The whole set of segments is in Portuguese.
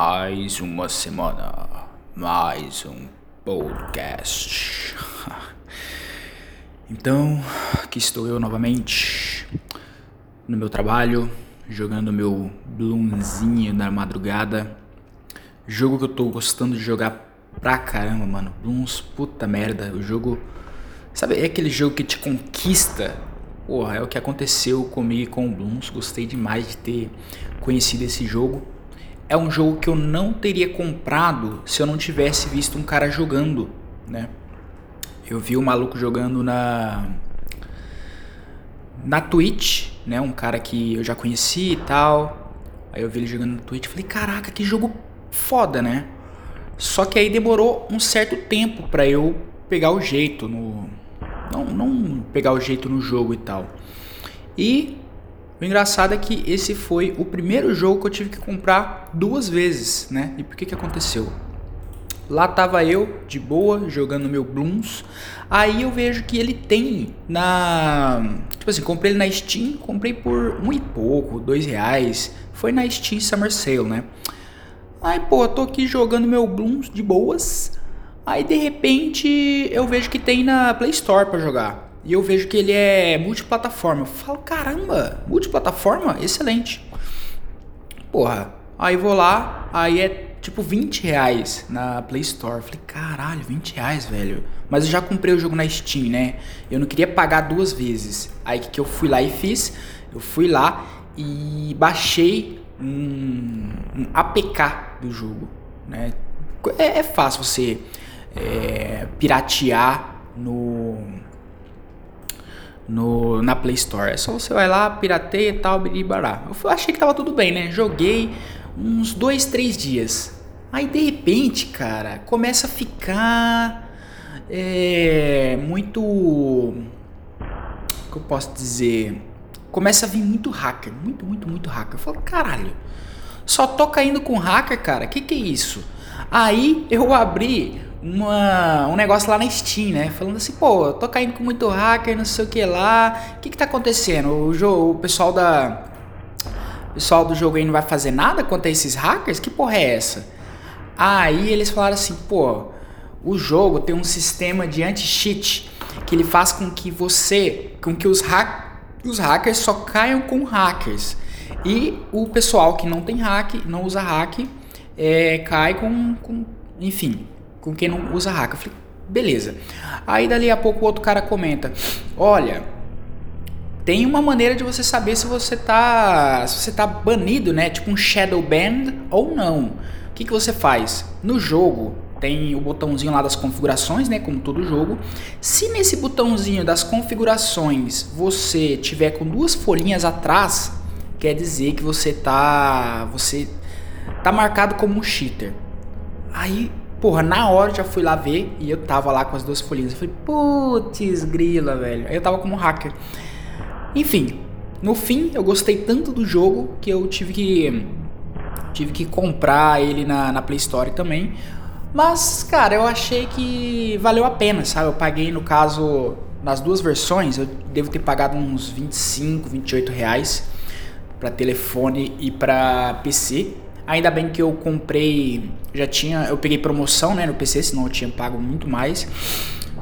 Mais uma semana, mais um podcast. Então, aqui estou eu novamente no meu trabalho, jogando meu Bloomzinho da madrugada. Jogo que eu tô gostando de jogar pra caramba, mano. Blooms, puta merda. O jogo. Sabe, é aquele jogo que te conquista. Porra, é o que aconteceu comigo com o Blooms. Gostei demais de ter conhecido esse jogo é um jogo que eu não teria comprado se eu não tivesse visto um cara jogando, né? Eu vi o um maluco jogando na na Twitch, né? Um cara que eu já conheci e tal. Aí eu vi ele jogando na Twitch, falei: "Caraca, que jogo foda, né?" Só que aí demorou um certo tempo para eu pegar o jeito no não não pegar o jeito no jogo e tal. E o engraçado é que esse foi o primeiro jogo que eu tive que comprar duas vezes, né? E por que que aconteceu? Lá tava eu, de boa, jogando meu Blooms. Aí eu vejo que ele tem na. Tipo assim, comprei ele na Steam, comprei por um e pouco, dois reais. Foi na Steam Summer Sale, né? Aí, pô, tô aqui jogando meu Blooms de boas. Aí de repente eu vejo que tem na Play Store para jogar. E eu vejo que ele é multiplataforma. Eu falo, caramba, multiplataforma? Excelente. Porra, aí vou lá, aí é tipo 20 reais na Play Store. Falei, caralho, 20 reais, velho. Mas eu já comprei o jogo na Steam, né? Eu não queria pagar duas vezes. Aí que, que eu fui lá e fiz? Eu fui lá e baixei um, um APK do jogo, né? É, é fácil você é, piratear no no, na Play Store. É só você vai lá, pirateia e tal, biribará. Eu achei que tava tudo bem, né? Joguei uns dois, três dias. Aí de repente, cara, começa a ficar é, muito. O que eu posso dizer? Começa a vir muito hacker, muito, muito, muito hacker. Eu falo, caralho, só tô caindo com hacker, cara, que que é isso? Aí eu abri uma, um negócio lá na Steam, né? Falando assim, pô, tô caindo com muito hacker, não sei o que lá. O que que tá acontecendo? O, jogo, o pessoal da. O pessoal do jogo aí não vai fazer nada contra esses hackers? Que porra é essa? Aí eles falaram assim, pô, o jogo tem um sistema de anti-cheat que ele faz com que você, com que os, hack, os hackers só caiam com hackers. E o pessoal que não tem hack, não usa hack, é, cai com, com enfim, com quem não usa hack. Eu falei, beleza. Aí dali a pouco o outro cara comenta: Olha, tem uma maneira de você saber se você tá, se você tá banido, né? Tipo um shadow ban ou não. O que, que você faz? No jogo tem o botãozinho lá das configurações, né? Como todo jogo. Se nesse botãozinho das configurações você tiver com duas folhinhas atrás, quer dizer que você tá, você tá marcado como um cheater. Aí Porra, na hora eu já fui lá ver e eu tava lá com as duas folhinhas. Eu falei, putz, grila, velho. Aí eu tava como hacker. Enfim, no fim eu gostei tanto do jogo que eu tive que tive que comprar ele na, na Play Store também. Mas, cara, eu achei que valeu a pena, sabe? Eu paguei, no caso, nas duas versões, eu devo ter pagado uns 25, 28 reais para telefone e para PC. Ainda bem que eu comprei, já tinha, eu peguei promoção, né, no PC, senão eu tinha pago muito mais.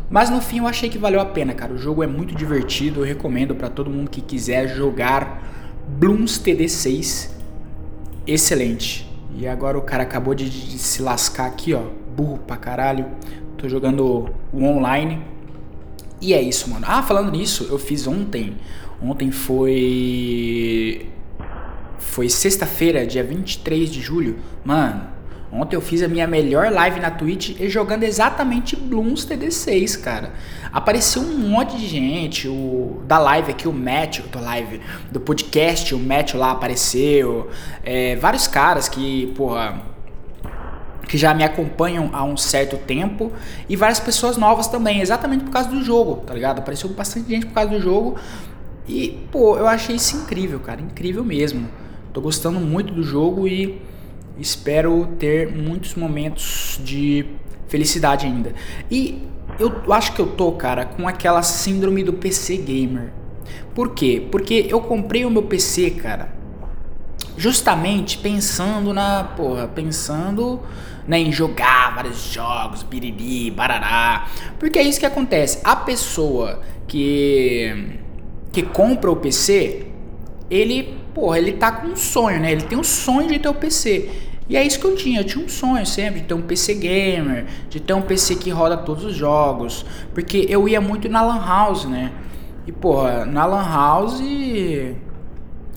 Mas no fim eu achei que valeu a pena, cara. O jogo é muito divertido, eu recomendo para todo mundo que quiser jogar Blooms TD6. Excelente. E agora o cara acabou de, de se lascar aqui, ó. Burro pra caralho. Tô jogando o online. E é isso, mano. Ah, falando nisso, eu fiz ontem. Ontem foi foi sexta-feira, dia 23 de julho. Mano, ontem eu fiz a minha melhor live na Twitch jogando exatamente Blooms TD6, cara. Apareceu um monte de gente, o da live aqui, o Matt, do live, do podcast, o Matt lá apareceu. É, vários caras que, porra que já me acompanham há um certo tempo e várias pessoas novas também, exatamente por causa do jogo, tá ligado? Apareceu bastante gente por causa do jogo e, pô, eu achei isso incrível, cara, incrível mesmo. Tô gostando muito do jogo e espero ter muitos momentos de felicidade ainda. E eu acho que eu tô, cara, com aquela síndrome do PC gamer. Por quê? Porque eu comprei o meu PC, cara, justamente pensando na, porra, pensando né, em jogar vários jogos, biriri, barará. Porque é isso que acontece. A pessoa que que compra o PC, ele, porra, ele tá com um sonho, né? Ele tem um sonho de ter o PC. E é isso que eu tinha, eu tinha um sonho sempre de ter um PC gamer, de ter um PC que roda todos os jogos, porque eu ia muito na Lan House, né? E porra, na Lan House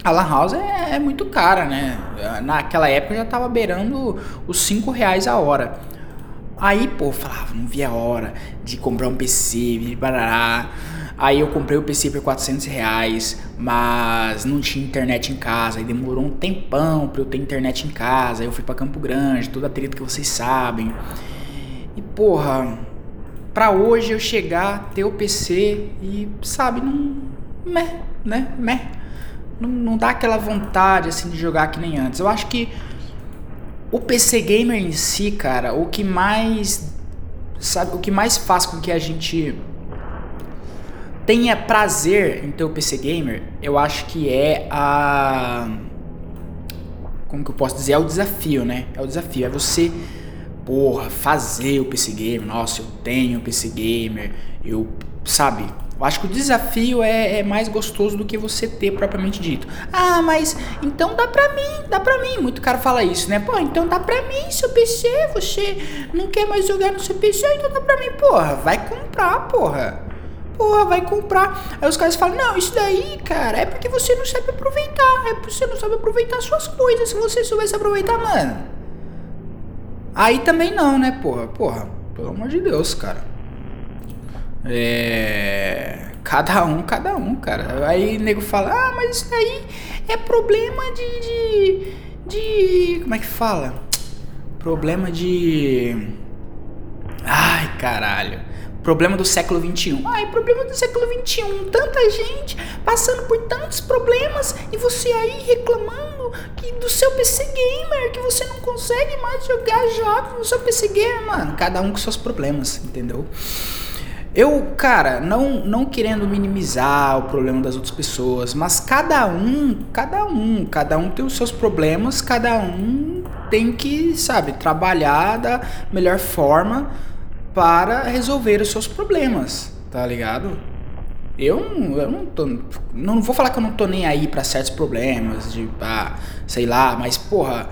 a Lan House é, é, muito cara, né? Naquela época já tava beirando os 5 reais a hora. Aí, pô, falava, não via a hora de comprar um PC, barará. Aí eu comprei o PC por 400 reais, mas não tinha internet em casa. Aí demorou um tempão pra eu ter internet em casa. Aí eu fui pra Campo Grande, toda a treta que vocês sabem. E porra, pra hoje eu chegar, ter o PC e, sabe, não. Meh, né? Meh. Não, não dá aquela vontade assim de jogar que nem antes. Eu acho que o PC gamer em si, cara, o que mais. Sabe, o que mais faz com que a gente tenha prazer em ter o PC Gamer, eu acho que é a. Como que eu posso dizer? É o desafio, né? É o desafio. É você, porra, fazer o PC Gamer. Nossa, eu tenho o PC Gamer. Eu, sabe? Eu acho que o desafio é, é, mais gostoso do que você ter propriamente dito. Ah, mas então dá pra mim, dá pra mim. Muito cara fala isso, né? Pô, então dá pra mim seu PC. Você não quer mais jogar no seu PC, então dá pra mim. Porra, vai comprar, porra porra, vai comprar. Aí os caras falam, não, isso daí, cara, é porque você não sabe aproveitar. É porque você não sabe aproveitar suas coisas. Se você soubesse aproveitar, mano. Aí também não, né, porra? Porra, pelo amor de Deus, cara. É. Cada um, cada um, cara. Aí o nego fala, ah, mas isso daí é problema de. de. de como é que fala? Problema de. Ai, caralho. Problema do século XXI. Ai, problema do século XXI. Tanta gente passando por tantos problemas e você aí reclamando que do seu PC gamer, que você não consegue mais jogar jogos no seu PC gamer, mano. Cada um com seus problemas, entendeu? Eu, cara, não, não querendo minimizar o problema das outras pessoas, mas cada um, cada um, cada um tem os seus problemas, cada um tem que, sabe, trabalhar da melhor forma para resolver os seus problemas, tá ligado? Eu, eu não tô. Não vou falar que eu não tô nem aí para certos problemas, de. Ah, sei lá, mas porra.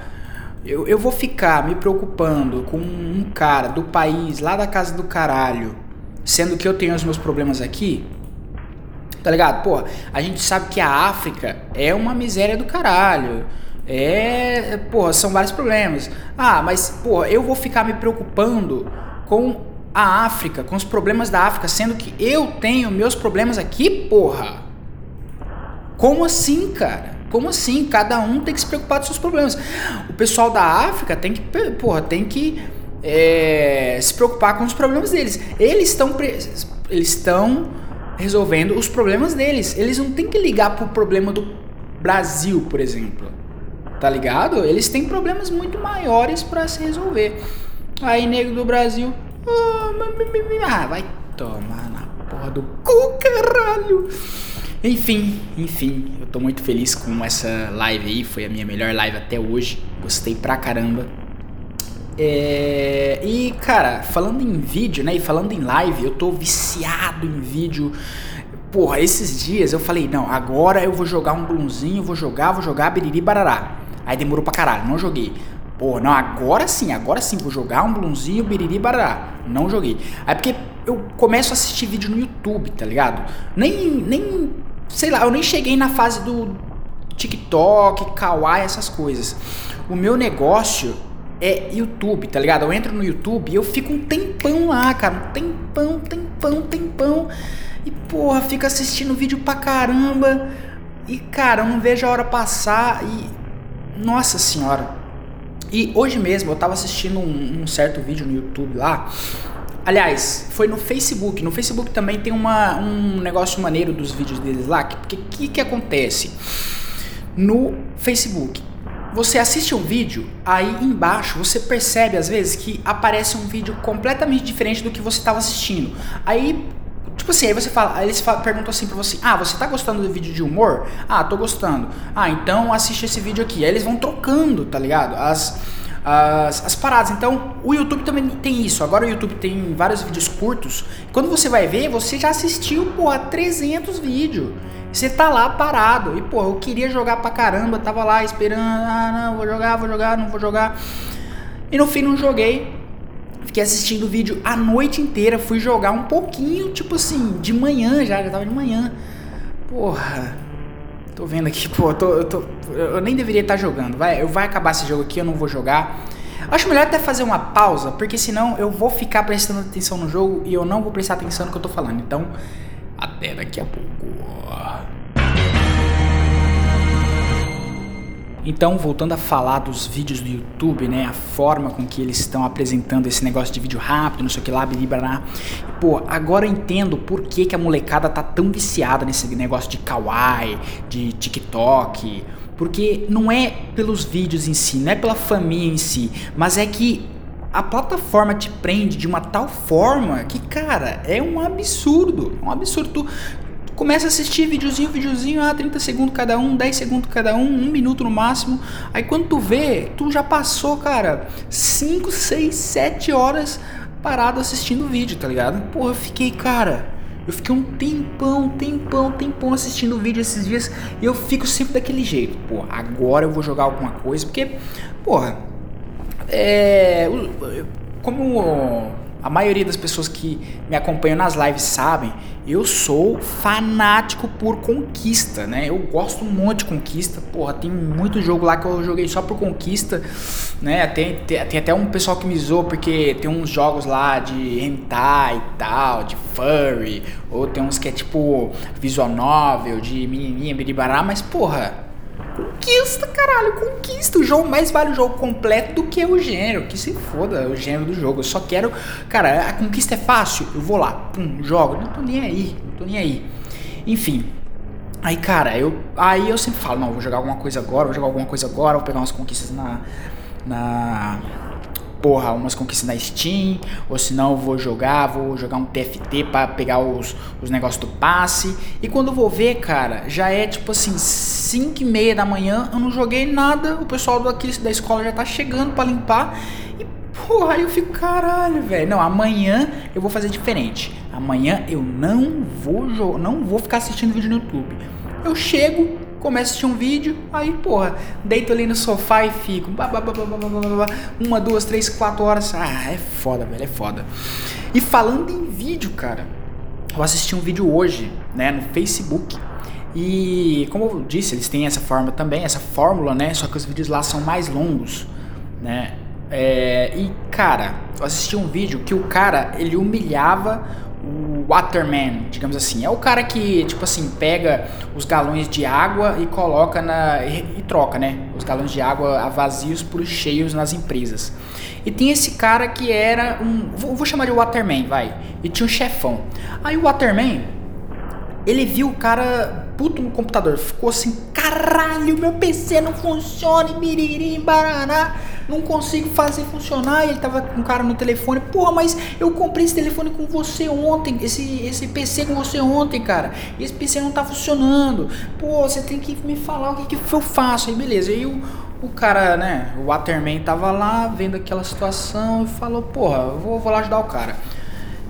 Eu, eu vou ficar me preocupando com um cara do país, lá da casa do caralho, sendo que eu tenho os meus problemas aqui. Tá ligado? Porra, a gente sabe que a África é uma miséria do caralho. É. Porra, são vários problemas. Ah, mas, porra, eu vou ficar me preocupando com a África, com os problemas da África, sendo que eu tenho meus problemas aqui, porra. Como assim, cara? Como assim? Cada um tem que se preocupar dos seus problemas. O pessoal da África tem que, porra, tem que é, se preocupar com os problemas deles. Eles estão eles estão resolvendo os problemas deles. Eles não têm que ligar pro problema do Brasil, por exemplo. Tá ligado? Eles têm problemas muito maiores para se resolver. Aí, nego do Brasil, ah, vai tomar na porra do cu, caralho. Enfim, enfim, eu tô muito feliz com essa live aí. Foi a minha melhor live até hoje. Gostei pra caramba. É, e cara, falando em vídeo, né? E falando em live, eu tô viciado em vídeo. Porra, esses dias eu falei, não, agora eu vou jogar um blunzinho, vou jogar, vou jogar biriri barará. Aí demorou pra caralho, não joguei. Pô, não, agora sim, agora sim, vou jogar um blunzinho, biriri, barará. Não joguei. Aí porque eu começo a assistir vídeo no YouTube, tá ligado? Nem, nem, sei lá, eu nem cheguei na fase do TikTok, Kawaii, essas coisas. O meu negócio é YouTube, tá ligado? Eu entro no YouTube e eu fico um tempão lá, cara. Um tempão, tempão, tempão. E porra, fico assistindo vídeo pra caramba. E cara, eu não vejo a hora passar e. Nossa senhora e hoje mesmo eu tava assistindo um, um, certo vídeo no YouTube lá. Aliás, foi no Facebook. No Facebook também tem uma, um negócio maneiro dos vídeos deles lá. Porque o que, que acontece? No Facebook, você assiste um vídeo, aí embaixo você percebe às vezes que aparece um vídeo completamente diferente do que você estava assistindo. Aí, tipo assim, aí você fala, aí eles perguntam assim pra você: Ah, você tá gostando do vídeo de humor? Ah, tô gostando. Ah, então assiste esse vídeo aqui. Aí eles vão trocando, tá ligado? As, as, as paradas. Então, o YouTube também tem isso. Agora o YouTube tem vários vídeos curtos. Quando você vai ver, você já assistiu, porra, 300 vídeos. Você tá lá parado. E, pô, eu queria jogar pra caramba. Tava lá esperando. Ah, não, vou jogar, vou jogar, não vou jogar. E no fim não joguei. Fiquei assistindo o vídeo a noite inteira. Fui jogar um pouquinho, tipo assim, de manhã já. Já tava de manhã. Porra. Tô vendo aqui, pô, eu, tô, eu, tô, eu nem deveria estar jogando. Vai, eu vai acabar esse jogo aqui, eu não vou jogar. Acho melhor até fazer uma pausa, porque senão eu vou ficar prestando atenção no jogo e eu não vou prestar atenção no que eu tô falando. Então, até daqui a pouco. Então, voltando a falar dos vídeos do YouTube, né, a forma com que eles estão apresentando esse negócio de vídeo rápido, não sei o que lá, bilibará. Pô, agora eu entendo por que, que a molecada tá tão viciada nesse negócio de kawaii, de TikTok, porque não é pelos vídeos em si, não é pela família em si, mas é que a plataforma te prende de uma tal forma que, cara, é um absurdo. Um absurdo. Começa a assistir videozinho, videozinho, ah, 30 segundos cada um, 10 segundos cada um, um minuto no máximo. Aí quando tu vê, tu já passou, cara, 5, 6, 7 horas parado assistindo o vídeo, tá ligado? Porra, eu fiquei, cara, eu fiquei um tempão, tempão, tempão assistindo vídeo esses dias e eu fico sempre daquele jeito. Pô, agora eu vou jogar alguma coisa, porque, porra, é. Como a maioria das pessoas que me acompanham nas lives sabem, eu sou fanático por conquista, né? Eu gosto muito de conquista. Porra, tem muito jogo lá que eu joguei só por conquista, né? Tem, tem, tem até um pessoal que me zoou porque tem uns jogos lá de hentai e tal, de furry, ou tem uns que é tipo visual novel, de menininha, biribará, mas porra, Conquista, caralho, conquista. O jogo mais vale o jogo completo do que o gênero. Que se foda o gênero do jogo. Eu só quero. Cara, a conquista é fácil. Eu vou lá, pum, jogo. Não tô nem aí, não tô nem aí. Enfim. Aí, cara, eu. Aí eu sempre falo, não, vou jogar alguma coisa agora, vou jogar alguma coisa agora, vou pegar umas conquistas na. Na porra, umas conquistas na Steam, ou se não vou jogar, vou jogar um TFT para pegar os, os negócios do passe. E quando vou ver, cara, já é tipo assim, 5 e meia da manhã, eu não joguei nada, o pessoal daqui da escola já tá chegando para limpar. E porra, aí eu fico, caralho, velho. Não, amanhã eu vou fazer diferente. Amanhã eu não vou não vou ficar assistindo vídeo no YouTube. Eu chego, começo a assistir um vídeo, aí, porra, deito ali no sofá e fico. uma, duas, três, quatro horas. Ah, é foda, velho, é foda. E falando em vídeo, cara, eu assisti um vídeo hoje, né, no Facebook. E como eu disse, eles têm essa forma também, essa fórmula, né? Só que os vídeos lá são mais longos, né? É, e cara, eu assisti um vídeo que o cara ele humilhava o waterman, digamos assim. É o cara que, tipo assim, pega os galões de água e coloca na. e, e troca, né? Os galões de água vazios por cheios nas empresas. E tem esse cara que era um. Vou, vou chamar de waterman, vai. E tinha um chefão. Aí o waterman, ele viu o cara puto no computador, ficou assim: caralho, meu PC não funciona, biriri, baraná não consigo fazer funcionar. E ele tava com um cara no telefone, porra, mas eu comprei esse telefone com você ontem, esse, esse PC com você ontem, cara. E esse PC não tá funcionando. Pô, você tem que me falar o que, que eu faço. Aí beleza, aí o, o cara, né, o Waterman tava lá vendo aquela situação e falou, porra, vou, vou lá ajudar o cara.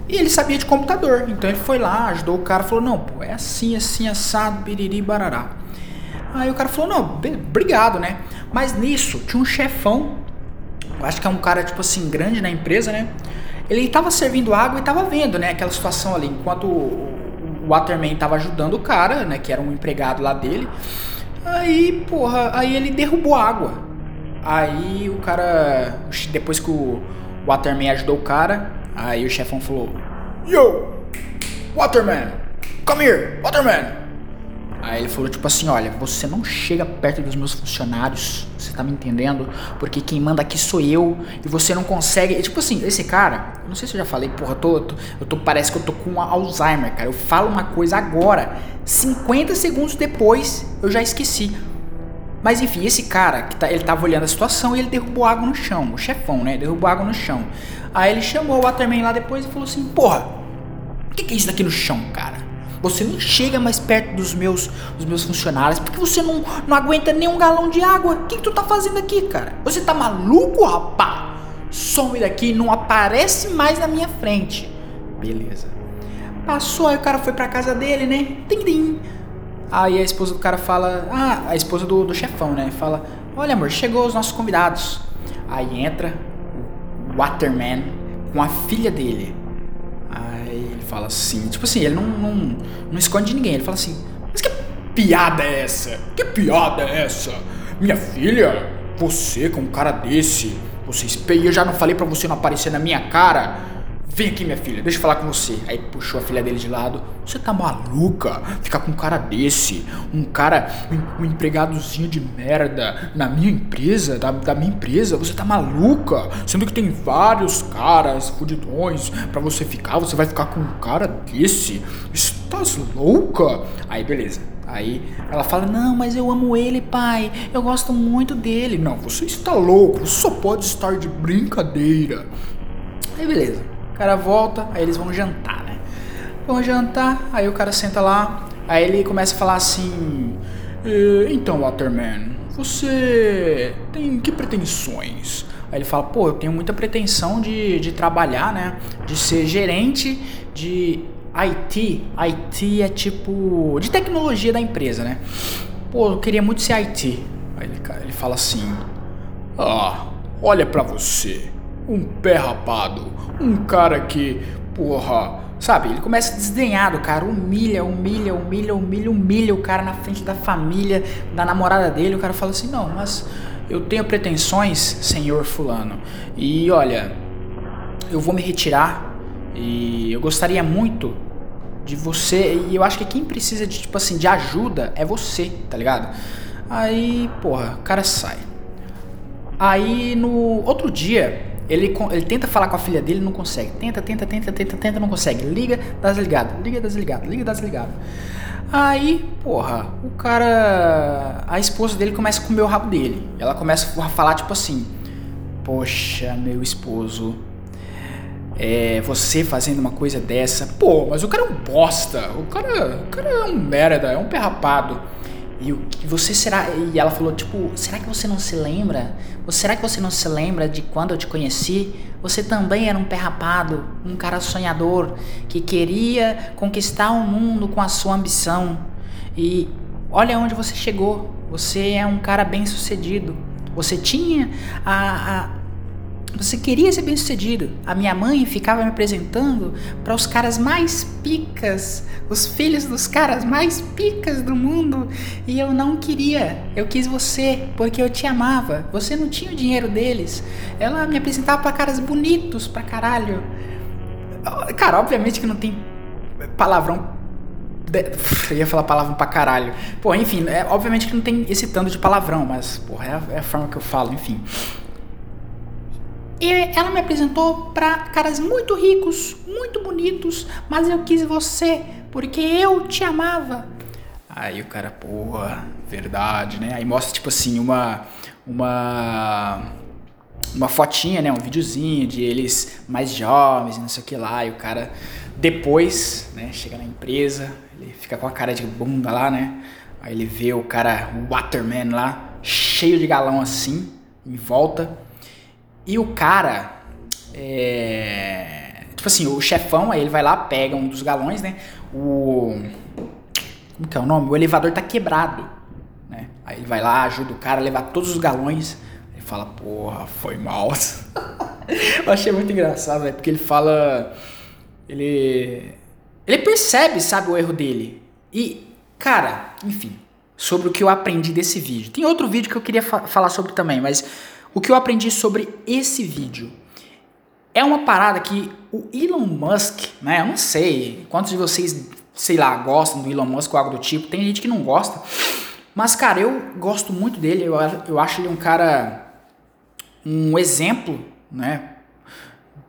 E ele sabia de computador, então ele foi lá, ajudou o cara, falou, não, pô, é assim, assim, assado, biriri, barará. Aí o cara falou, não, obrigado, né? Mas nisso tinha um chefão acho que é um cara, tipo assim, grande na empresa, né? Ele tava servindo água e tava vendo, né, aquela situação ali, enquanto o Waterman tava ajudando o cara, né, que era um empregado lá dele. Aí, porra, aí ele derrubou a água. Aí o cara, depois que o Waterman ajudou o cara, aí o chefão falou: Yo, Waterman, come here, Waterman. Aí ele falou tipo assim, olha, você não chega perto dos meus funcionários, você tá me entendendo? Porque quem manda aqui sou eu e você não consegue. E, tipo assim, esse cara, não sei se eu já falei, porra, tô, tô, eu tô parece que eu tô com Alzheimer, cara. Eu falo uma coisa agora, 50 segundos depois eu já esqueci. Mas enfim, esse cara que tá, ele tava olhando a situação e ele derrubou água no chão, o chefão, né? Derrubou água no chão. Aí ele chamou o Waterman lá depois e falou assim: "Porra, que, que é isso daqui no chão, cara? Você não chega mais perto dos meus, dos meus funcionários porque você não, não aguenta nem um galão de água. O que, que tu tá fazendo aqui, cara? Você tá maluco, rapá? Some daqui, não aparece mais na minha frente. Beleza. Passou, aí o cara foi pra casa dele, né? Tim, tim. Aí a esposa do cara fala, ah, a esposa do, do chefão, né? Fala, olha amor, chegou os nossos convidados. Aí entra o Waterman com a filha dele. Aí ele fala assim, tipo assim, ele não, não, não esconde de ninguém, ele fala assim, mas que piada é essa? Que piada é essa? Minha filha, você com um cara desse, você espelha, eu já não falei para você não aparecer na minha cara? Vem aqui, minha filha, deixa eu falar com você. Aí puxou a filha dele de lado. Você tá maluca? Ficar com um cara desse? Um cara, um, um empregadozinho de merda na minha empresa, da, da, minha empresa? Você tá maluca? Sendo que tem vários caras fudidões pra você ficar, você vai ficar com um cara desse? Estás louca? Aí beleza. Aí ela fala: Não, mas eu amo ele, pai. Eu gosto muito dele. Não, você está louco. Você só pode estar de brincadeira. Aí beleza. O cara volta, aí eles vão jantar, né? Vão jantar, aí o cara senta lá, aí ele começa a falar assim: Então, Waterman, você tem que pretensões? Aí ele fala: Pô, eu tenho muita pretensão de, de trabalhar, né? De ser gerente de IT. IT é tipo. de tecnologia da empresa, né? Pô, eu queria muito ser IT. Aí ele, ele fala assim: Ah, olha pra você um pé rapado, um cara que, porra, sabe? Ele começa a desdenhar do cara, humilha, humilha, humilha, humilha, humilha o cara na frente da família, da namorada dele. O cara fala assim: não, mas eu tenho pretensões, senhor Fulano, e olha, eu vou me retirar e eu gostaria muito de você. E eu acho que quem precisa de, tipo assim, de ajuda é você, tá ligado? Aí, porra, o cara sai. Aí no outro dia, ele, ele tenta falar com a filha dele, não consegue. Tenta, tenta, tenta, tenta, tenta, não consegue. Liga, desligado. Liga, desligado. Liga, desligado. Aí, porra, o cara. A esposa dele começa a comer o rabo dele. Ela começa a falar, tipo assim: Poxa, meu esposo. É, você fazendo uma coisa dessa. Pô, mas o cara é um bosta. O cara, o cara é um merda, é um perrapado. E o você será? E ela falou tipo, será que você não se lembra? Ou será que você não se lembra de quando eu te conheci? Você também era um pé rapado, um cara sonhador que queria conquistar o mundo com a sua ambição. E olha onde você chegou. Você é um cara bem sucedido. Você tinha a você queria ser bem sucedido. A minha mãe ficava me apresentando para os caras mais picas, os filhos dos caras mais picas do mundo. E eu não queria. Eu quis você porque eu te amava. Você não tinha o dinheiro deles. Ela me apresentava para caras bonitos pra caralho. Cara, obviamente que não tem palavrão eu ia falar palavrão pra caralho. Pô, enfim, é, obviamente que não tem esse tanto de palavrão, mas, porra, é a, é a forma que eu falo, enfim. E ela me apresentou para caras muito ricos, muito bonitos, mas eu quis você porque eu te amava. Aí o cara, porra, verdade, né? Aí mostra tipo assim uma uma uma fotinha, né, um videozinho de eles mais jovens, não sei o que lá, e o cara depois, né, chega na empresa, ele fica com a cara de bunda lá, né? Aí ele vê o cara, Waterman lá, cheio de galão assim, em volta e o cara. É, tipo assim, o chefão, aí ele vai lá, pega um dos galões, né? O. Como que é o nome? O elevador tá quebrado. Né? Aí ele vai lá, ajuda o cara a levar todos os galões. Ele fala, porra, foi mal. Eu achei muito engraçado, né? Porque ele fala. Ele. Ele percebe, sabe, o erro dele. E, cara, enfim, sobre o que eu aprendi desse vídeo. Tem outro vídeo que eu queria fa falar sobre também, mas o que eu aprendi sobre esse vídeo é uma parada que o Elon Musk, né? Eu não sei quantos de vocês, sei lá, gostam do Elon Musk ou algo do tipo. Tem gente que não gosta. Mas, cara, eu gosto muito dele. Eu, eu acho ele um cara. Um exemplo, né?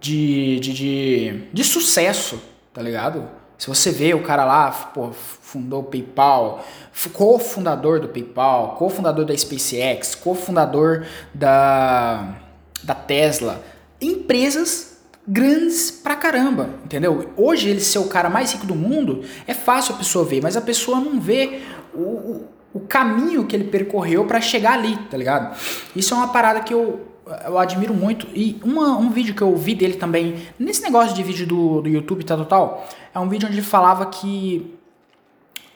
De, de, de, de sucesso, tá ligado? Se você vê o cara lá, pô, fundou o PayPal, cofundador do PayPal, cofundador da SpaceX, cofundador da, da Tesla, empresas grandes pra caramba, entendeu? Hoje ele ser o cara mais rico do mundo é fácil a pessoa ver, mas a pessoa não vê o, o, o caminho que ele percorreu para chegar ali, tá ligado? Isso é uma parada que eu, eu admiro muito. E uma, um vídeo que eu vi dele também, nesse negócio de vídeo do, do YouTube e tal, tal, tal, é um vídeo onde ele falava que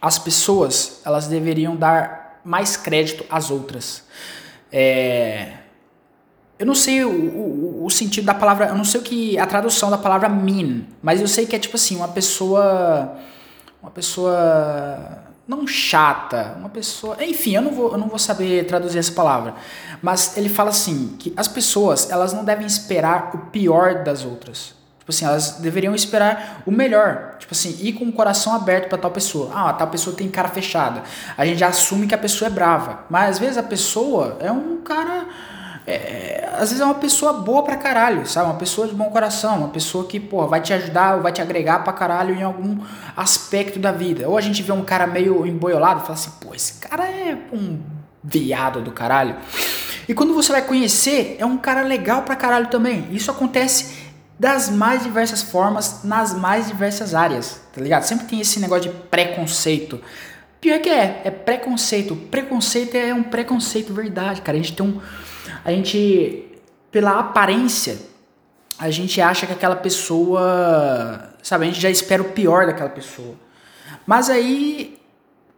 as pessoas elas deveriam dar mais crédito às outras. É, eu não sei o, o, o, sentido da palavra, eu não sei o que a tradução da palavra mean, mas eu sei que é tipo assim, uma pessoa uma pessoa não chata, uma pessoa, enfim, eu não vou eu não vou saber traduzir essa palavra, mas ele fala assim, que as pessoas, elas não devem esperar o pior das outras. Tipo assim, elas deveriam esperar o melhor. Tipo assim, ir com o coração aberto para tal pessoa. Ah, tal pessoa tem cara fechada. A gente já assume que a pessoa é brava. Mas às vezes a pessoa é um cara é, às vezes é uma pessoa boa pra caralho, sabe? Uma pessoa de bom coração, uma pessoa que, pô, vai te ajudar ou vai te agregar pra caralho em algum aspecto da vida. Ou a gente vê um cara meio emboiolado e fala assim, pô, esse cara é um viado do caralho. E quando você vai conhecer, é um cara legal pra caralho também. Isso acontece das mais diversas formas, nas mais diversas áreas, tá ligado? Sempre tem esse negócio de preconceito. Pior que é, é preconceito. Preconceito é um preconceito verdade, cara. A gente tem um a gente, pela aparência, a gente acha que aquela pessoa, sabe, a gente já espera o pior daquela pessoa. Mas aí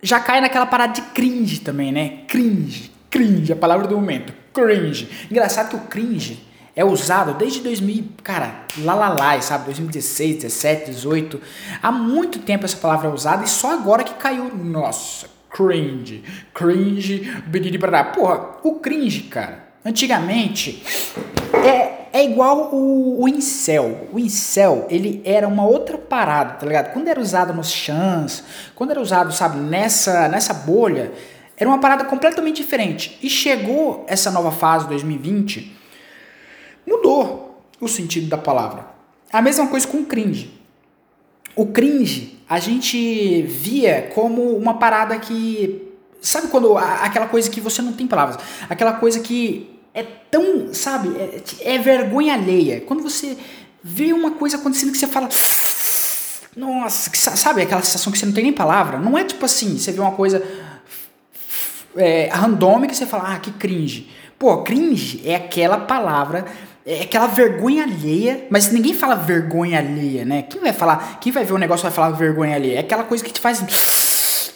já cai naquela parada de cringe também, né? Cringe, cringe, a palavra do momento, cringe. Engraçado que o cringe é usado desde 2000, cara, lá lá lá, sabe, 2016, 17, 18. Há muito tempo essa palavra é usada e só agora que caiu, nossa, cringe, cringe, biriri Porra, o cringe, cara, Antigamente, é, é igual o, o incel. O incel, ele era uma outra parada, tá ligado? Quando era usado nos chans, quando era usado, sabe, nessa, nessa bolha, era uma parada completamente diferente. E chegou essa nova fase, 2020, mudou o sentido da palavra. A mesma coisa com o cringe. O cringe, a gente via como uma parada que. Sabe quando. Aquela coisa que você não tem palavras. Aquela coisa que é tão, sabe, é, é, vergonha alheia. Quando você vê uma coisa acontecendo que você fala. Nossa, sabe aquela sensação que você não tem nem palavra? Não é tipo assim, você vê uma coisa é, randômica e você fala, ah, que cringe. Pô, cringe é aquela palavra, é aquela vergonha alheia, mas ninguém fala vergonha alheia, né? Quem vai falar, quem vai ver o um negócio vai falar vergonha alheia? É aquela coisa que te faz.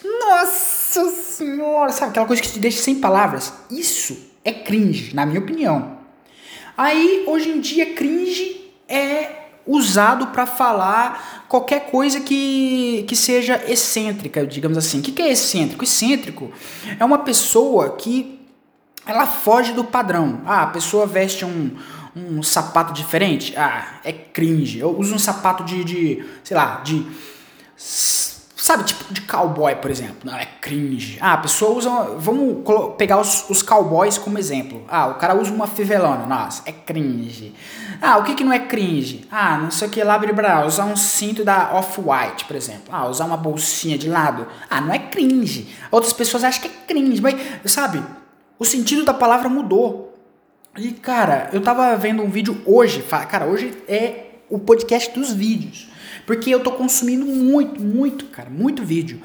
Nossa senhora, sabe? Aquela coisa que te deixa sem palavras. Isso é cringe, na minha opinião. Aí, hoje em dia, cringe é usado para falar qualquer coisa que, que seja excêntrica, digamos assim. O que, que é excêntrico? Excêntrico é uma pessoa que ela foge do padrão. Ah, a pessoa veste um, um sapato diferente. Ah, é cringe. Eu uso um sapato de, de sei lá, de Sabe, tipo de cowboy, por exemplo. Não, é cringe. Ah, a pessoa usa. Vamos pegar os, os cowboys como exemplo. Ah, o cara usa uma fivelona. Nossa, é cringe. Ah, o que, que não é cringe? Ah, não sei o que lá, blá, usar um cinto da Off-White, por exemplo. Ah, usar uma bolsinha de lado. Ah, não é cringe. Outras pessoas acham que é cringe, mas, sabe, o sentido da palavra mudou. E, cara, eu tava vendo um vídeo hoje. Cara, hoje é o podcast dos vídeos. Porque eu tô consumindo muito, muito, cara, muito vídeo.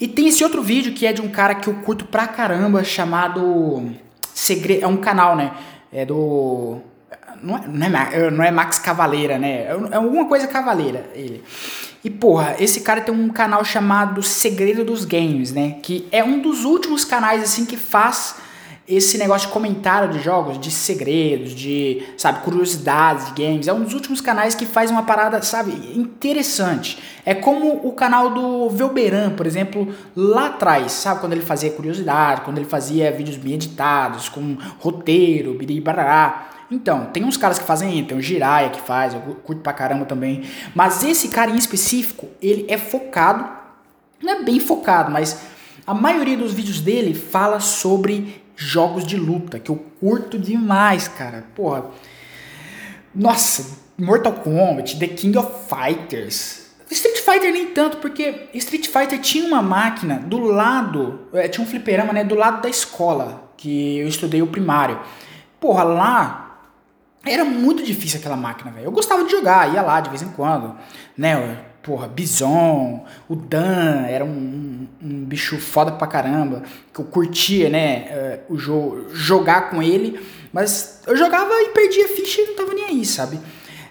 E tem esse outro vídeo que é de um cara que eu curto pra caramba, chamado Segredo. É um canal, né? É do. Não é, não é, não é Max Cavaleira, né? É, é alguma coisa Cavaleira, ele. E porra, esse cara tem um canal chamado Segredo dos Games, né? Que é um dos últimos canais assim que faz esse negócio de comentário de jogos, de segredos, de, sabe, curiosidades de games, é um dos últimos canais que faz uma parada, sabe, interessante. É como o canal do Velberan, por exemplo, lá atrás, sabe, quando ele fazia curiosidade, quando ele fazia vídeos bem editados, com roteiro, biribarará. Então, tem uns caras que fazem, tem o Jiraya que faz, eu curto pra caramba também. Mas esse cara em específico, ele é focado, não é bem focado, mas a maioria dos vídeos dele fala sobre jogos de luta, que eu curto demais, cara. Porra. Nossa, Mortal Kombat, The King of Fighters. Street Fighter nem tanto, porque Street Fighter tinha uma máquina do lado, é, tinha um fliperama, né, do lado da escola, que eu estudei o primário. Porra, lá Era muito difícil aquela máquina, velho. Eu gostava de jogar, ia lá de vez em quando, né? Porra, Bison, o Dan, era um, um, bicho foda pra caramba, que eu curtia, né? Eh, o jogo, jogar com ele, mas eu jogava e perdia ficha e não tava nem aí, sabe?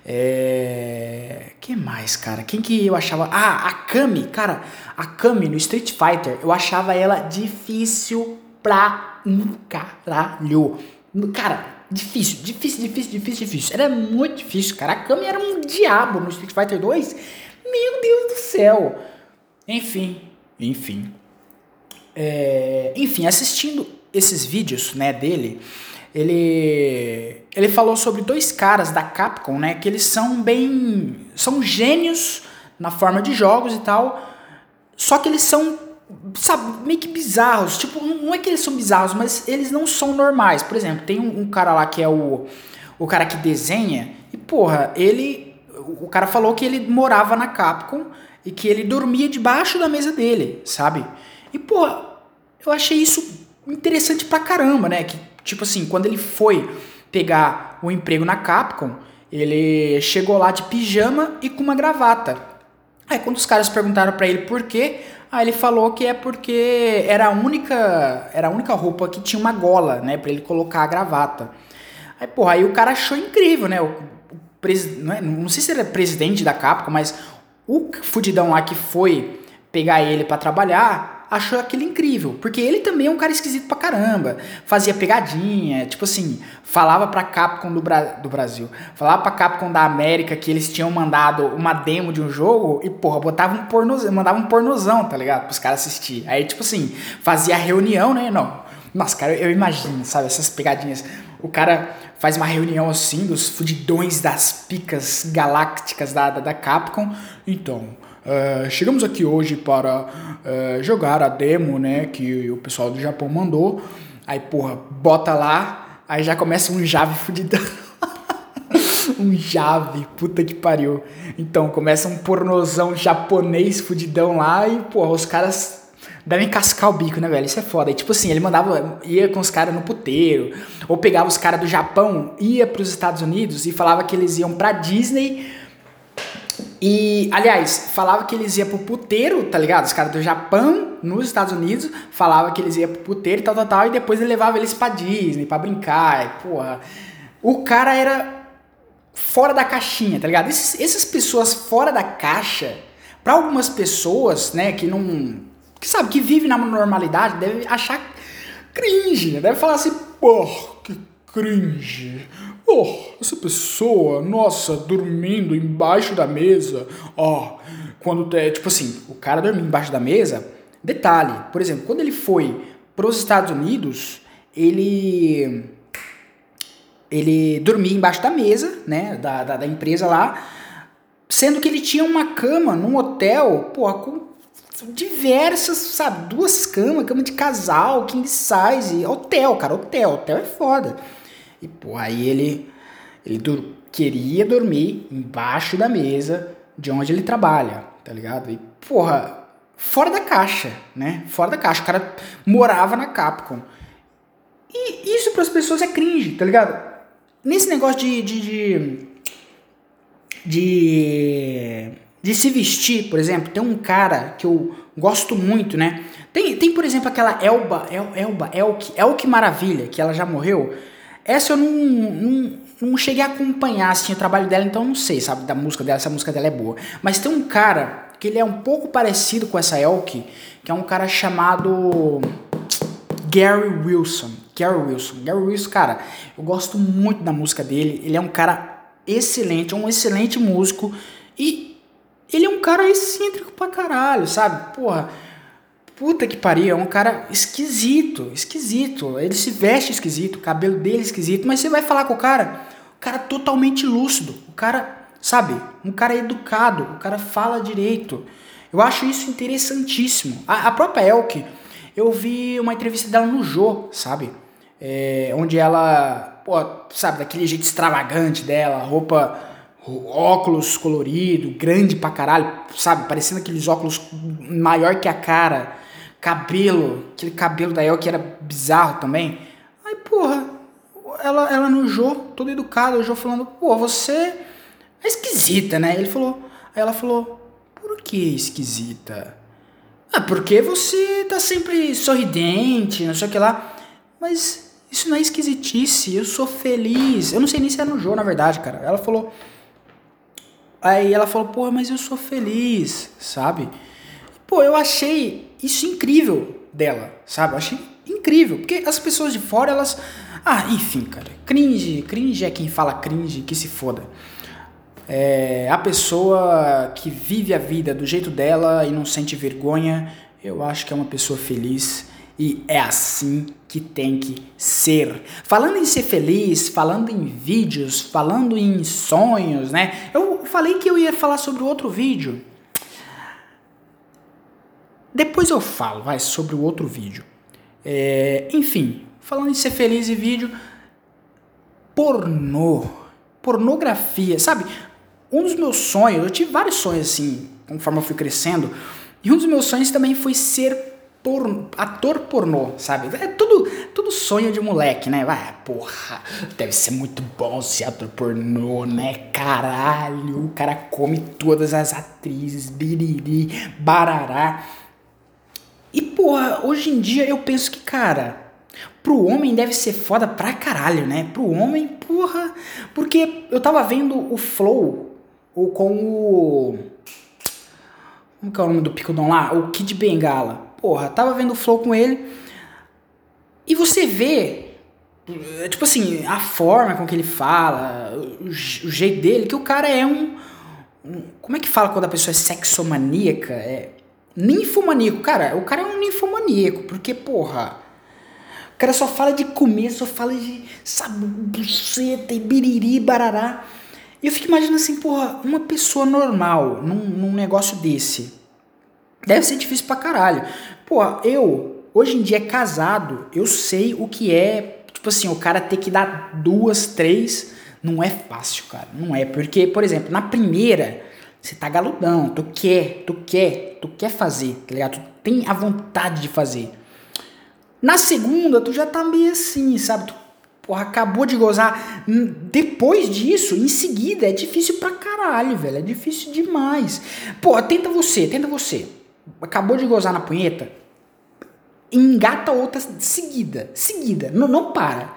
É. que mais, cara? Quem que eu achava. Ah, a Kami, cara, a Kami no Street Fighter, eu achava ela difícil pra um caralho. Cara, difícil, difícil, difícil, difícil, difícil. Era muito difícil, cara. A Kami era um diabo no Street Fighter 2. Meu Deus do céu. Enfim, enfim. É, enfim, assistindo esses vídeos, né, dele, ele ele falou sobre dois caras da Capcom, né, que eles são bem são gênios na forma de jogos e tal, só que eles são sabe, meio que bizarros. Tipo, não é que eles são bizarros, mas eles não são normais. Por exemplo, tem um, um cara lá que é o, o cara que desenha, e porra, ele. O cara falou que ele morava na Capcom e que ele dormia debaixo da mesa dele, sabe? E, porra, eu achei isso interessante pra caramba, né? Que, tipo assim, quando ele foi pegar o emprego na Capcom, ele chegou lá de pijama e com uma gravata. Aí quando os caras perguntaram para ele por quê, Aí ele falou que é porque era a única, era a única roupa que tinha uma gola, né, para ele colocar a gravata. Aí, porra, aí o cara achou incrível, né? Não, é, não, sei se ele é presidente da Capcom, mas o fudidão lá que foi pegar ele para trabalhar, achou aquilo incrível, porque ele também é um cara esquisito pra caramba, fazia pegadinha, tipo assim, falava pra Capcom do, Bra do Brasil, falava pra Capcom da América que eles tinham mandado uma demo de um jogo e, porra, botava um pornozão, mandava um pornozão, tá ligado? Pros caras assistir. Aí, tipo assim, fazia reunião, né? Não. Nossa, cara, eu imagino, sabe, essas pegadinhas. O cara faz uma reunião assim dos fudidões das picas galácticas da, da, da Capcom. Então, Uh, chegamos aqui hoje para uh, jogar a demo, né, que o pessoal do Japão mandou. Aí, porra, bota lá, aí já começa um Jave fudidão. um Jave, puta que pariu. Então, começa um pornozão japonês fudidão lá e, porra, os caras devem cascar o bico, né, velho? Isso é foda. E, tipo assim, ele mandava, ia com os caras no puteiro, ou pegava os caras do Japão, ia para os Estados Unidos e falava que eles iam pra Disney e, aliás, falava que eles iam pro puteiro, tá ligado? Os caras do Japão, nos Estados Unidos, falava que eles iam pro puteiro e tal, tal, tal, e depois ele levava eles pra Disney, pra brincar, e, porra. O cara era fora da caixinha, tá ligado? Esses, essas pessoas fora da caixa, para algumas pessoas, né, que não. Que sabe, que vivem na normalidade, deve achar cringe, né? Deve falar assim, porra, que cringe. Oh, essa pessoa, nossa, dormindo embaixo da mesa. Ó, oh, quando é tipo assim, o cara dormir embaixo da mesa. Detalhe, por exemplo, quando ele foi para os Estados Unidos, ele ele dormia embaixo da mesa, né, da, da, da, empresa lá, sendo que ele tinha uma cama num hotel, pô, com diversas, sabe, duas camas, cama de casal, king size, hotel, cara, hotel, hotel é foda. E, pô, aí ele, ele queria dormir embaixo da mesa de onde ele trabalha, tá ligado? E, porra, fora da caixa, né? Fora da caixa. O cara morava na Capcom. E isso para as pessoas é cringe, tá ligado? Nesse negócio de, de, de, de, de se vestir, por exemplo, tem um cara que eu gosto muito, né? Tem, tem por exemplo, aquela Elba, El, Elba, Elk, Elk Maravilha, que ela já morreu. Essa eu não, não, não cheguei a acompanhar assim, o trabalho dela, então não sei, sabe, da música dela, se a música dela é boa. Mas tem um cara que ele é um pouco parecido com essa Elke, que é um cara chamado Gary Wilson. Gary Wilson. Gary Wilson, cara, eu gosto muito da música dele. Ele é um cara excelente, um excelente músico e ele é um cara excêntrico pra caralho, sabe? Porra, Puta que pariu, é um cara esquisito, esquisito. Ele se veste esquisito, o cabelo dele é esquisito, mas você vai falar com o cara, o cara totalmente lúcido, o cara, sabe, um cara educado, o cara fala direito. Eu acho isso interessantíssimo. A, a própria Elke, eu vi uma entrevista dela no Jô, sabe? É, onde ela, pô, sabe, daquele jeito extravagante dela, roupa, óculos colorido, grande pra caralho, sabe? Parecendo aqueles óculos maior que a cara cabelo, aquele cabelo da El que era bizarro também. Aí, porra, ela, ela no Jô, todo educado, o Jô falando, pô, você é esquisita, né? Ele falou, aí ela falou, por que esquisita? Ah, porque você tá sempre sorridente, não sei o que lá. Mas isso não é esquisitice, eu sou feliz. Eu não sei nem se é no Jô, na verdade, cara. Ela falou. Aí ela falou, pô, mas eu sou feliz, sabe? Pô, eu achei isso incrível dela, sabe? Eu achei incrível. Porque as pessoas de fora, elas. Ah, enfim, cara. Cringe. Cringe é quem fala cringe, que se foda. É, a pessoa que vive a vida do jeito dela e não sente vergonha, eu acho que é uma pessoa feliz e é assim que tem que ser. Falando em ser feliz, falando em vídeos, falando em sonhos, né? Eu falei que eu ia falar sobre outro vídeo. Depois eu falo, vai, sobre o outro vídeo. É, enfim, falando em ser feliz e vídeo, pornô, pornografia, sabe? um dos meus sonhos, eu tive vários sonhos assim, conforme eu fui crescendo, e um dos meus sonhos também foi ser ator pornô, sabe? É tudo, tudo sonho de moleque, né? Vai, porra, deve ser muito bom ser ator pornô, né? Caralho, o cara come todas as atrizes, biriri, barará. E, porra, hoje em dia eu penso que, cara, Pro homem deve ser foda pra caralho, né? Pro homem, porra. Porque eu tava vendo o Flow ou com o. Como que é o nome do Picodon lá? O Kid Bengala. Porra, tava vendo o Flow com ele. E você vê, tipo assim, a forma com que ele fala, o, o jeito dele, que o cara é um, um, Como é que fala quando a pessoa é sexomaníaca? É. Ninfomaníaco. Cara, o cara é um ninfomaníaco, porque, porra. O cara só fala de comer, só fala de, sabe, buceta e biriri, barará. E eu fico imaginando assim, porra, uma pessoa normal num, num negócio desse. Deve ser difícil pra caralho. Porra, eu, hoje em dia casado, eu sei o que é, tipo assim, o cara ter que dar duas, três. Não é fácil, cara. Não é. Porque, por exemplo, na primeira, você tá galudão, tu quer, tu quer, tu quer fazer, tá ligado? Tu tem a vontade de fazer. Na segunda, tu já tá meio assim, sabe? Tu porra, acabou de gozar. Depois disso, em seguida, é difícil pra caralho, velho. É difícil demais. Porra, tenta você, tenta você. Acabou de gozar na punheta, engata outra seguida. Seguida. Não, não para.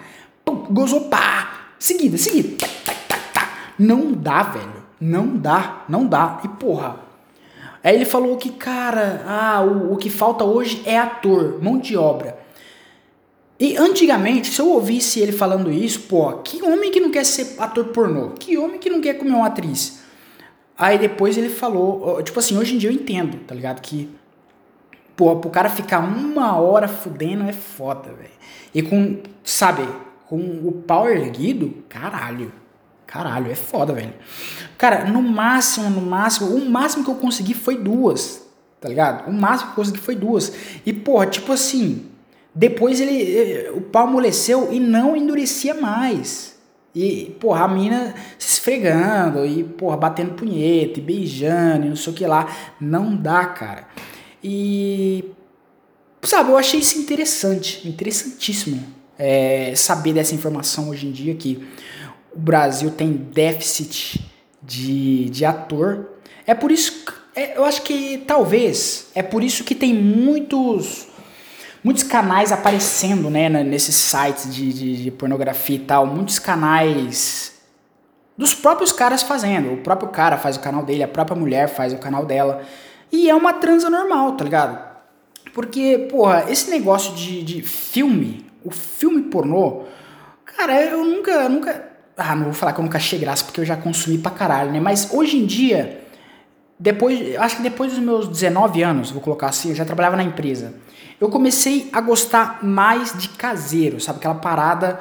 gozou, pá. Seguida, seguida. Tá, tá, tá, tá. Não dá, velho. Não dá, não dá. E porra. Aí ele falou que, cara, ah, o, o que falta hoje é ator, mão de obra. E antigamente, se eu ouvisse ele falando isso, pô, que homem que não quer ser ator pornô? Que homem que não quer comer uma atriz? Aí depois ele falou, tipo assim, hoje em dia eu entendo, tá ligado? Que, pô, pro cara ficar uma hora fudendo é foda, velho. E com, sabe, com o pau erguido, caralho. Caralho, é foda, velho. Cara, no máximo, no máximo, o máximo que eu consegui foi duas, tá ligado? O máximo que eu consegui foi duas. E, porra, tipo assim, depois ele, eh, o pau amoleceu e não endurecia mais. E, porra, a mina se esfregando e, porra, batendo punheta e beijando e não sei o que lá. Não dá, cara. E, sabe, eu achei isso interessante, interessantíssimo é, saber dessa informação hoje em dia que o Brasil tem déficit de, de ator. É por isso, é, eu acho que talvez, é por isso que tem muitos muitos canais aparecendo, né, nesses sites de, de, de, pornografia e tal, muitos canais dos próprios caras fazendo. O próprio cara faz o canal dele, a própria mulher faz o canal dela. E é uma transa normal, tá ligado? Porque, porra, esse negócio de, de filme, o filme pornô, cara, eu nunca, nunca. Ah, não vou falar que eu nunca achei graça porque eu já consumi pra caralho, né? Mas hoje em dia, depois, acho que depois dos meus 19 anos, vou colocar assim, eu já trabalhava na empresa eu comecei a gostar mais de caseiro, sabe? Aquela parada,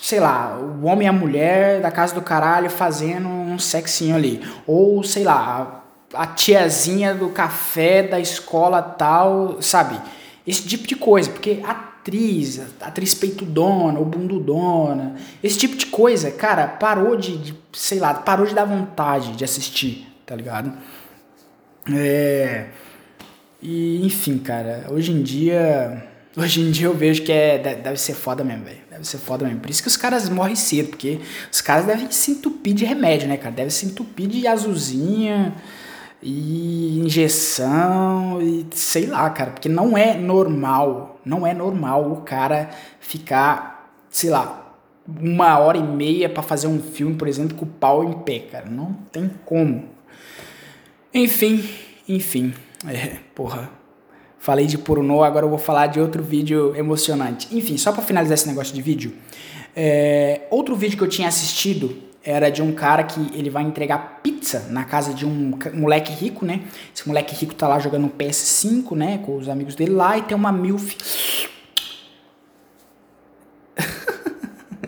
sei lá, o homem e a mulher da casa do caralho fazendo um sexinho ali. Ou, sei lá, a tiazinha do café da escola tal, sabe? Esse tipo de coisa, porque atriz, atriz peitudona ou bundudona, esse tipo de coisa, cara, parou de, de, sei lá, parou de dar vontade de assistir, tá ligado? É. E, enfim, cara, hoje em dia Hoje em dia eu vejo que é, deve ser foda mesmo, velho. Deve ser foda mesmo. Por isso que os caras morrem cedo, porque os caras devem se entupir de remédio, né, cara? Devem se entupir de azulzinha e injeção e sei lá, cara. Porque não é normal, não é normal o cara ficar, sei lá, uma hora e meia para fazer um filme, por exemplo, com o pau em pé, cara. Não tem como. Enfim, enfim. É, porra. Falei de pornô, agora eu vou falar de outro vídeo emocionante. Enfim, só para finalizar esse negócio de vídeo, é, outro vídeo que eu tinha assistido era de um cara que ele vai entregar pizza na casa de um moleque rico, né? Esse moleque rico tá lá jogando um PS5, né, com os amigos dele lá e tem uma milf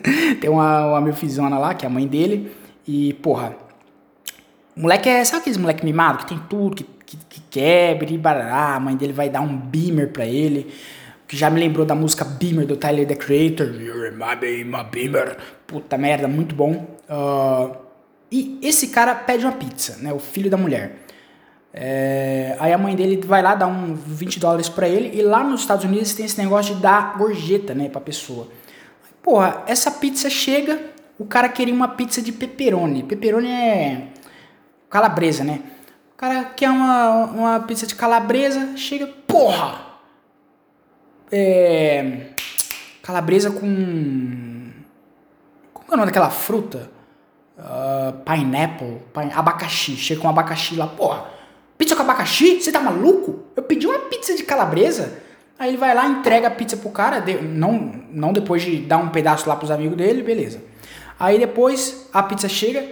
tem uma, uma milfzona lá, que é a mãe dele, e porra, moleque é, sabe aqueles moleque mimado que tem tudo, que que, que quebre, barará, a mãe dele vai dar um beamer pra ele, que já me lembrou da música Beamer do Tyler The Creator, You're my, my beamer, puta merda, muito bom. Uh, e esse cara pede uma pizza, né, o filho da mulher. É, aí a mãe dele vai lá dar um 20 dólares para ele e lá nos Estados Unidos tem esse negócio de dar gorjeta, né, pra pessoa. Porra, essa pizza chega, o cara queria uma pizza de pepperoni. Pepperoni é calabresa, né? Cara quer uma, uma pizza de calabresa, chega, porra! É, calabresa com. Como é o nome daquela fruta? Uh, pineapple, pine, abacaxi. Chega com abacaxi lá, porra. Pizza com abacaxi? Você tá maluco? Eu pedi uma pizza de calabresa. Aí ele vai lá, entrega a pizza pro cara, não, não depois de dar um pedaço lá pros amigos dele, beleza. Aí depois a pizza chega,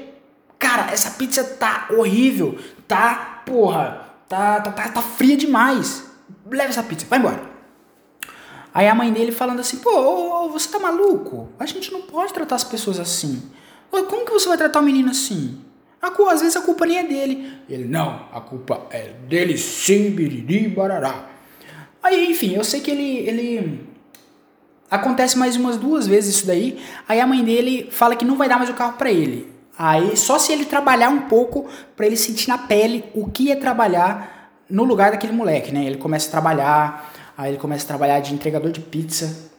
cara, essa pizza tá horrível, tá, porra, tá, tá, tá, tá fria demais. Leva essa pizza, vai embora. Aí a mãe dele falando assim, pô, você tá maluco? A gente não pode tratar as pessoas assim. Como que você vai tratar o menino assim? A, às vezes a culpa nem é dele. Ele, não, a culpa é dele sim, biriri, barará. Aí, enfim, eu sei que ele, ele... Acontece mais umas duas vezes isso daí. Aí a mãe dele fala que não vai dar mais o carro para ele. Aí só se ele trabalhar um pouco para ele sentir na pele o que é trabalhar no lugar daquele moleque, né? Ele começa a trabalhar, aí ele começa a trabalhar de entregador de pizza.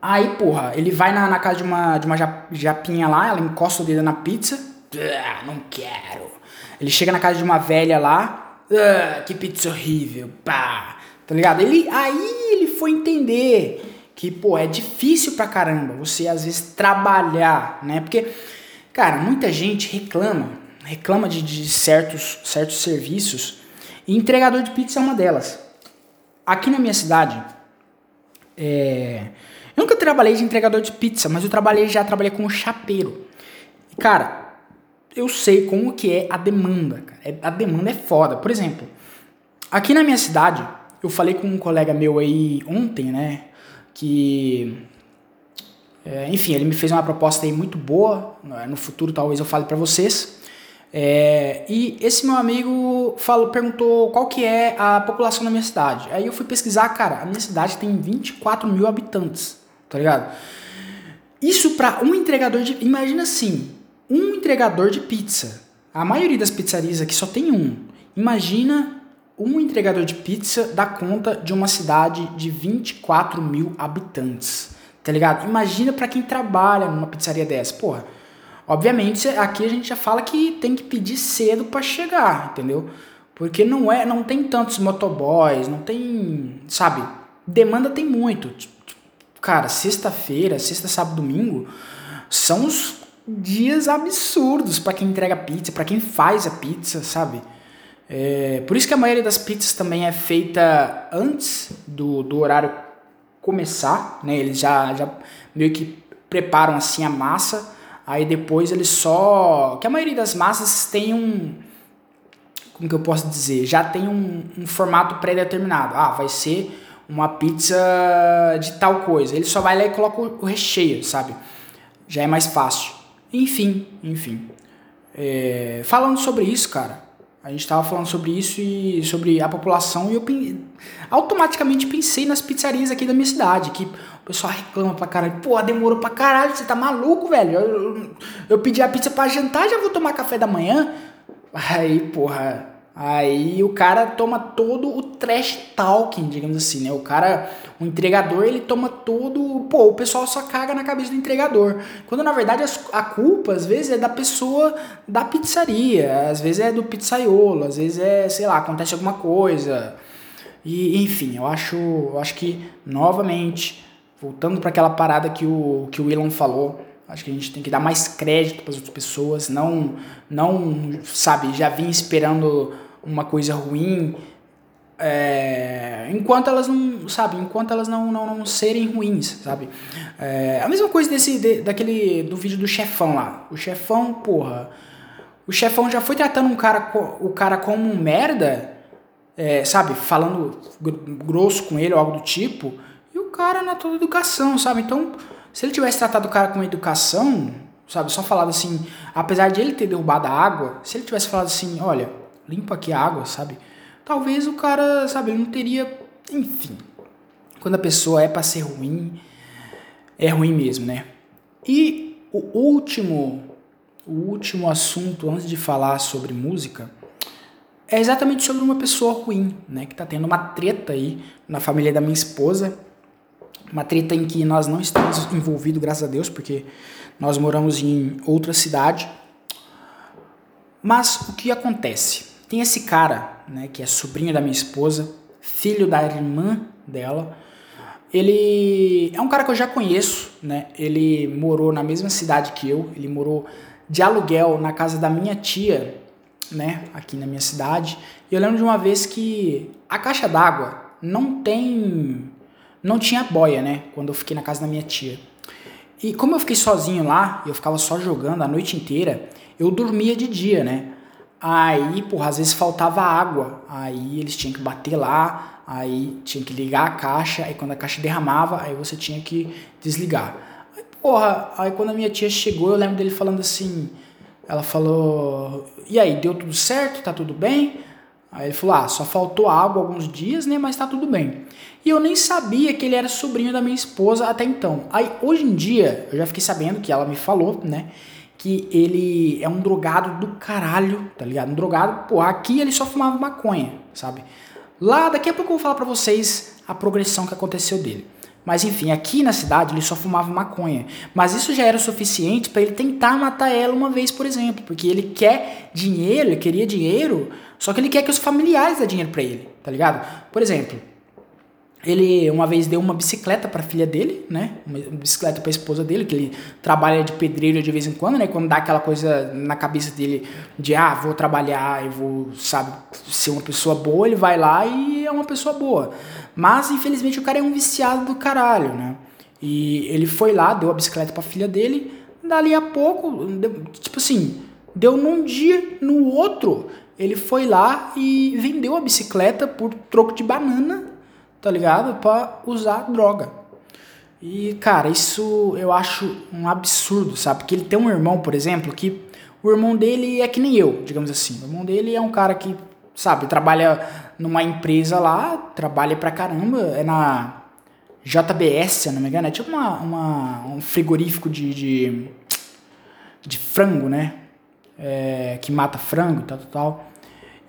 Aí, porra, ele vai na, na casa de uma, de uma japinha lá, ela encosta o dedo na pizza. Ah, não quero. Ele chega na casa de uma velha lá. Ah, que pizza horrível. Pá. Tá ligado? Ele, aí ele foi entender que, pô, é difícil pra caramba você às vezes trabalhar, né? Porque, cara, muita gente reclama, reclama de, de certos, certos serviços e entregador de pizza é uma delas. Aqui na minha cidade, é... eu nunca trabalhei de entregador de pizza, mas eu trabalhei já trabalhei como chapeiro. E, cara, eu sei como que é a demanda. É, a demanda é foda. Por exemplo, aqui na minha cidade, eu falei com um colega meu aí ontem, né? Que é, enfim, ele me fez uma proposta aí muito boa. Né, no futuro, talvez eu fale para vocês. É, e esse meu amigo falou, perguntou qual que é a população da minha cidade. Aí eu fui pesquisar, cara, a minha cidade tem 24 mil habitantes, tá ligado? Isso para um entregador de. Imagina assim, um entregador de pizza. A maioria das pizzarias aqui só tem um. Imagina um entregador de pizza dá conta de uma cidade de 24 mil habitantes, tá ligado? Imagina para quem trabalha numa pizzaria dessa, porra. Obviamente, aqui a gente já fala que tem que pedir cedo para chegar, entendeu? Porque não é, não tem tantos motoboys, não tem, sabe? Demanda tem muito. Cara, sexta-feira, sexta, sábado, domingo são os dias absurdos para quem entrega pizza, para quem faz a pizza, sabe? É, por isso que a maioria das pizzas também é feita antes do, do horário começar, né? Eles já, já meio que preparam assim a massa, aí depois eles só... que a maioria das massas tem um... como que eu posso dizer? Já tem um, um formato pré-determinado. Ah, vai ser uma pizza de tal coisa. Ele só vai lá e coloca o, recheio, sabe? Já é mais fácil. Enfim, enfim. É, falando sobre isso, cara, a gente estava falando sobre isso e sobre a população e eu automaticamente pensei nas pizzarias aqui da minha cidade, que o pessoal reclama pra caralho. Pô, demorou pra caralho, você tá maluco, velho? Eu, eu, eu pedi a pizza pra jantar, já vou tomar café da manhã. Aí, porra, Aí o cara toma todo o trash talking, digamos assim, né? O cara, o entregador, ele toma todo. Pô, o pessoal só caga na cabeça do entregador. Quando na verdade a culpa, às vezes, é da pessoa da pizzaria, às vezes é do pizzaiolo, às vezes é, sei lá, acontece alguma coisa. E, enfim, eu acho, eu acho que, novamente, voltando para aquela parada que o, que o Elon falou, acho que a gente tem que dar mais crédito para as outras pessoas, não, não, sabe, já vim esperando uma coisa ruim, é, enquanto elas não, sabe, enquanto elas não, não, não serem ruins, sabe? É, a mesma coisa desse, de, daquele, do vídeo do chefão lá. O chefão, porra, o chefão já foi tratando um cara, o cara como um merda, é, sabe, falando grosso com ele ou algo do tipo, e o cara na toda educação, sabe? Então, se ele tivesse tratado o cara com educação, sabe, só falado assim, apesar de ele ter derrubado a água, se ele tivesse falado assim, olha, limpa aqui a água, sabe? Talvez o cara, sabe, ele não teria, enfim. Quando a pessoa é para ser ruim, é ruim mesmo, né? E o último, o último assunto antes de falar sobre música, é exatamente sobre uma pessoa ruim, né? Que tá tendo uma treta aí na família da minha esposa. Uma treta em que nós não estamos envolvidos, graças a Deus, porque nós moramos em outra cidade. Mas o que acontece? Tem esse cara, né, que é sobrinho da minha esposa, filho da irmã dela. Ele é um cara que eu já conheço, né? Ele morou na mesma cidade que eu, ele morou de aluguel na casa da minha tia né, aqui na minha cidade. E eu lembro de uma vez que a caixa d'água não tem não tinha boia, né, quando eu fiquei na casa da minha tia. E como eu fiquei sozinho lá, eu ficava só jogando a noite inteira, eu dormia de dia, né? Aí, porra, às vezes faltava água. Aí eles tinham que bater lá, aí tinha que ligar a caixa, aí quando a caixa derramava, aí você tinha que desligar. Aí, porra, aí quando a minha tia chegou, eu lembro dele falando assim: ela falou: E aí, deu tudo certo? Tá tudo bem? Aí ele falou: Ah, só faltou água alguns dias, né? Mas tá tudo bem. E eu nem sabia que ele era sobrinho da minha esposa até então. Aí hoje em dia, eu já fiquei sabendo que ela me falou, né? Que ele é um drogado do caralho, tá ligado? Um drogado, pô, aqui ele só fumava maconha, sabe? Lá, daqui a pouco eu vou falar pra vocês a progressão que aconteceu dele. Mas enfim, aqui na cidade ele só fumava maconha. Mas isso já era suficiente para ele tentar matar ela uma vez, por exemplo. Porque ele quer dinheiro, ele queria dinheiro, só que ele quer que os familiares dêem dinheiro para ele, tá ligado? Por exemplo, ele uma vez deu uma bicicleta para a filha dele, né? Uma bicicleta para a esposa dele, que ele trabalha de pedreiro de vez em quando, né? Quando dá aquela coisa na cabeça dele de ah, vou trabalhar, eu vou, sabe, ser uma pessoa boa, ele vai lá e é uma pessoa boa. Mas infelizmente o cara é um viciado do caralho, né? E ele foi lá, deu a bicicleta para a filha dele, dali a pouco, tipo assim, deu num dia, no outro, ele foi lá e vendeu a bicicleta por troco de banana tá ligado? Pra usar droga. E, cara, isso eu acho um absurdo, sabe? Porque ele tem um irmão, por exemplo, que o irmão dele é que nem eu, digamos assim. O irmão dele é um cara que, sabe, trabalha numa empresa lá, trabalha pra caramba, é na JBS, se não me engano, é tipo uma, uma um frigorífico de, de, de frango, né? É, que mata frango, tal, tal, tal.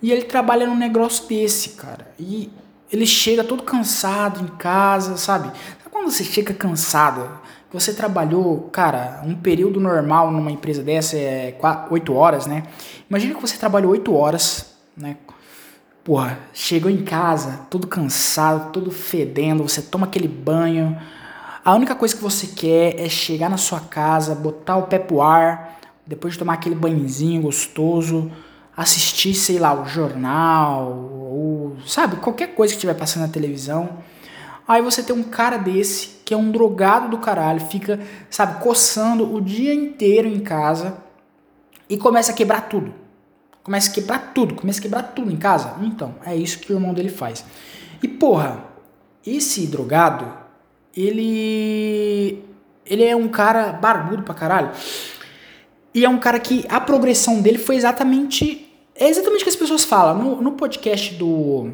E ele trabalha num negócio desse, cara. E ele chega todo cansado em casa, sabe? Sabe quando você chega cansado? Você trabalhou, cara, um período normal numa empresa dessa é 8 horas, né? Imagina que você trabalhou 8 horas, né? Porra, chegou em casa, todo cansado, todo fedendo, você toma aquele banho. A única coisa que você quer é chegar na sua casa, botar o pé pro ar, depois de tomar aquele banhozinho gostoso, assistir, sei lá, o jornal, sabe, qualquer coisa que estiver passando na televisão. Aí você tem um cara desse, que é um drogado do caralho, fica, sabe, coçando o dia inteiro em casa e começa a quebrar tudo. Começa a quebrar tudo, começa a quebrar tudo em casa. Então, é isso que o irmão dele faz. E porra, esse drogado, ele ele é um cara barbudo pra caralho. E é um cara que a progressão dele foi exatamente. É exatamente o que as pessoas falam. No, no podcast do.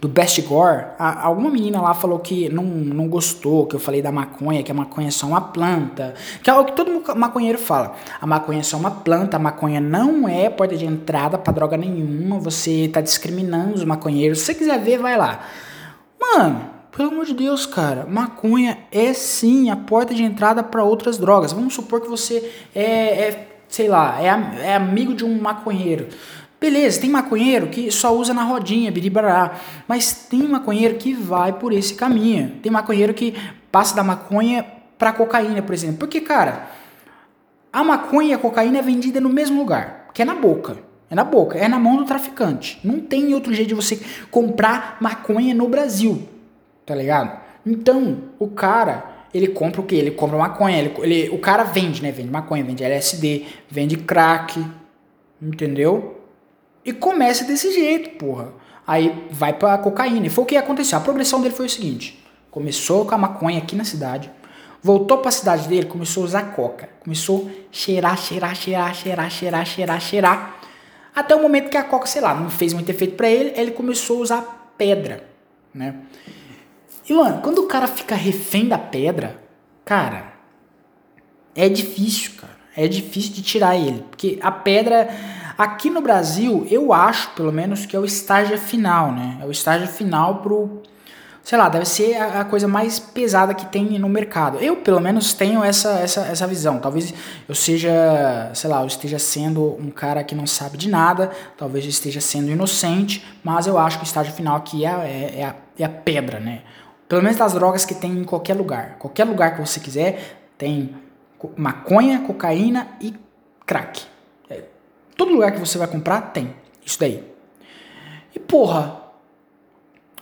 do Best Gore, a, alguma menina lá falou que não, não gostou, que eu falei da maconha, que a maconha é só uma planta, que é o que todo maconheiro fala. A maconha é só uma planta, a maconha não é porta de entrada para droga nenhuma, você tá discriminando os maconheiros. Se você quiser ver, vai lá. Mano, pelo amor de Deus, cara, maconha é sim a porta de entrada para outras drogas. Vamos supor que você é, é sei lá, é, é amigo de um maconheiro. Beleza, tem maconheiro que só usa na rodinha, biribará, mas tem maconheiro que vai por esse caminho. Tem maconheiro que passa da maconha para cocaína, por exemplo. Porque, cara, a maconha e a cocaína é vendida no mesmo lugar, que é na boca. É na boca, é na mão do traficante. Não tem outro jeito de você comprar maconha no Brasil, tá ligado? Então, o cara, ele compra o quê? Ele compra maconha, ele, ele, o cara vende, né? Vende maconha, vende LSD, vende crack, entendeu? E começa desse jeito, porra. Aí vai pra cocaína. E foi o que aconteceu. A progressão dele foi o seguinte: começou com a maconha aqui na cidade, voltou pra cidade dele, começou a usar coca. Começou a cheirar, cheirar, cheirar, cheirar, cheirar, cheirar, cheirar. Até o momento que a coca, sei lá, não fez muito efeito para ele, ele começou a usar pedra, né? E, mano, quando o cara fica refém da pedra, cara, é difícil, cara. É difícil de tirar ele. Porque a pedra Aqui no Brasil, eu acho, pelo menos, que é o estágio final, né? É o estágio final pro. Sei lá, deve ser a, coisa mais pesada que tem no mercado. Eu, pelo menos, tenho essa, essa, essa visão. Talvez eu seja, sei lá, eu esteja sendo um cara que não sabe de nada, talvez eu esteja sendo inocente, mas eu acho que o estágio final aqui é, é, é, a, é a pedra, né? Pelo menos das drogas que tem em qualquer lugar. Qualquer lugar que você quiser, tem maconha, cocaína e crack. Todo lugar que você vai comprar tem isso daí. E porra,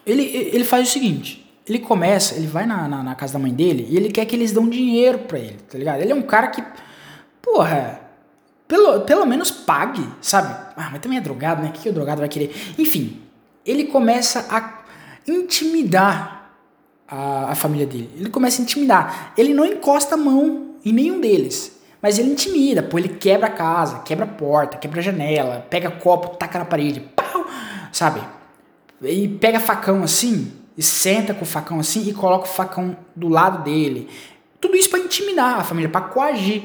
ele, ele faz o seguinte: ele começa, ele vai na, na, na, casa da mãe dele e ele quer que eles dão dinheiro pra ele, tá ligado? Ele é um cara que, porra, pelo, pelo menos pague, sabe? Ah, mas também é drogado, né? O que, que o drogado vai querer? Enfim, ele começa a intimidar a, a família dele. Ele começa a intimidar. Ele não encosta a mão em nenhum deles. Mas ele intimida, pô, ele quebra a casa, quebra a porta, quebra a janela, pega copo, taca na parede, pau, sabe? E pega facão assim, e senta com o facão assim e coloca o facão do lado dele. Tudo isso para intimidar a família, para coagir.